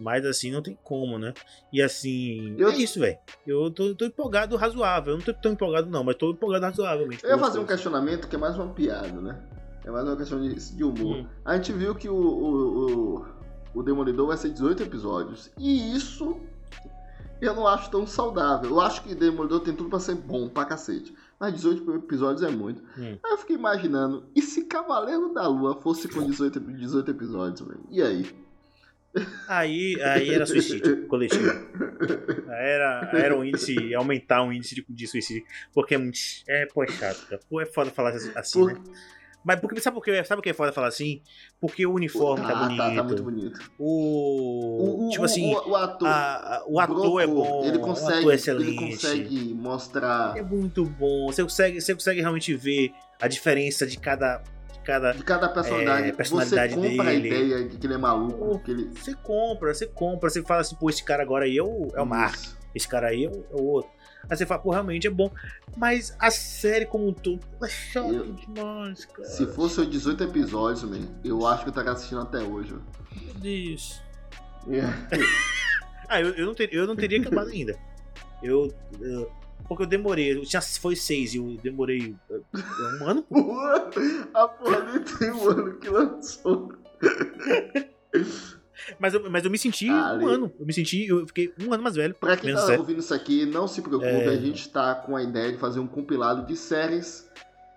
Mas assim, não tem como, né? E assim, Eu- é isso, velho. Eu tô, tô empolgado razoável. Eu não tô tão empolgado, não, mas tô empolgado razoavelmente. Eu ia fazer um questionamento que é mais uma piada, né? É mais uma questão de, de humor. Hum. A gente viu que o, o, o, o Demolidor vai ser 18 episódios. E isso eu não acho tão saudável. Eu acho que Demolidor tem tudo pra ser bom pra cacete. Mas 18 episódios é muito. Hum. Aí eu fiquei imaginando, e se Cavaleiro da Lua fosse com 18, 18 episódios, velho? E aí? Aí, aí era suicídio coletivo. Era, era o índice, aumentar o índice de, de suicídio. Porque é muito. É, pô, é chato, cara. Pô, é foda falar assim, né? Mas porque, sabe por que sabe que é foda falar assim? Porque o uniforme tá, Ah, bonito. tá, tá muito bonito. O, O, o- tipo assim, o, o ator, a- a- o ator é Broco, bom. ele o consegue, ator é excelente. ele consegue mostrar É muito bom. Você consegue, você consegue realmente ver a diferença de cada. De cada de cada personalidade. É, personalidade você compra dele. a ideia de que ele é maluco, Oh. que ele você compra, você compra, você fala assim, pô, esse cara agora aí é o, é o Mark. Esse cara aí é o, é o outro. Aí você fala, pô, realmente é bom. Mas a série como um todo é chato Eu- demais, cara. Se fosse os 18 episódios, man, eu acho que eu estaria assistindo até hoje. Meu Deus. É. [LAUGHS] Ah, eu, eu, não, ter- eu não teria acabado ainda. Eu, eu- Porque eu demorei. Eu tinha, foi seis e eu demorei uh, um ano. [LAUGHS] A porra nem tem um ano que lançou. Mas eu, mas eu me senti Ah, um ano. Eu me senti. Eu fiquei um ano mais velho. Pra quem tá sério. ouvindo isso aqui, não se preocupe, É. a gente tá com a ideia de fazer um compilado de séries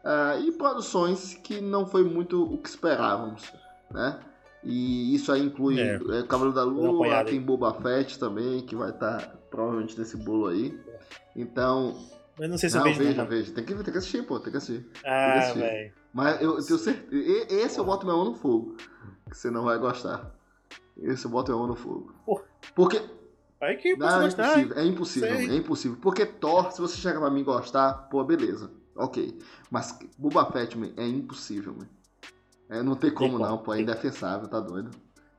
ah, e produções que não foi muito o que esperávamos, né? E isso aí inclui É. é, Cavaleiro da Lua, tem Boba Fett também, que vai estar provavelmente nesse bolo aí. Então, Mas não sei se eu não, vejo. veja, não. veja, tem que, tem que assistir, pô, tem que assistir. Ah, velho. Mas eu tenho certeza. Esse eu boto minha mão no fogo. Que você não vai gostar. Esse eu boto minha mão no fogo. Pô. Porque. Aí que eu Não, é gostar. hein? impossível. É impossível, Sei. é impossível. Porque Thor, se você chegar pra mim e gostar, pô, beleza. Ok. Mas Boba Fett, man, é impossível, man. É, não tem como como, não, pô. É tem indefensável, tá doido.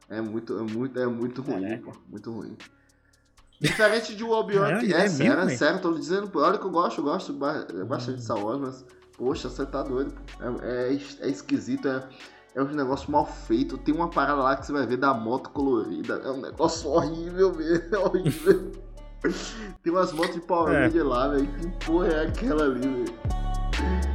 É muito, é muito, é muito ruim, Caraca. pô. Muito ruim. Diferente de Obi-Wan, É, que é é, sério, mesmo, é sério, tô dizendo, olha que eu gosto, eu gosto ba- bastante de Star Wars, mas, poxa, você tá doido. É, é é esquisito, é, é um negócio mal feito. Tem uma parada lá que você vai ver da moto colorida, é um negócio horrível mesmo, é [LAUGHS] horrível. Tem umas motos de Power É. Ranger lá, velho, que porra é aquela ali, velho?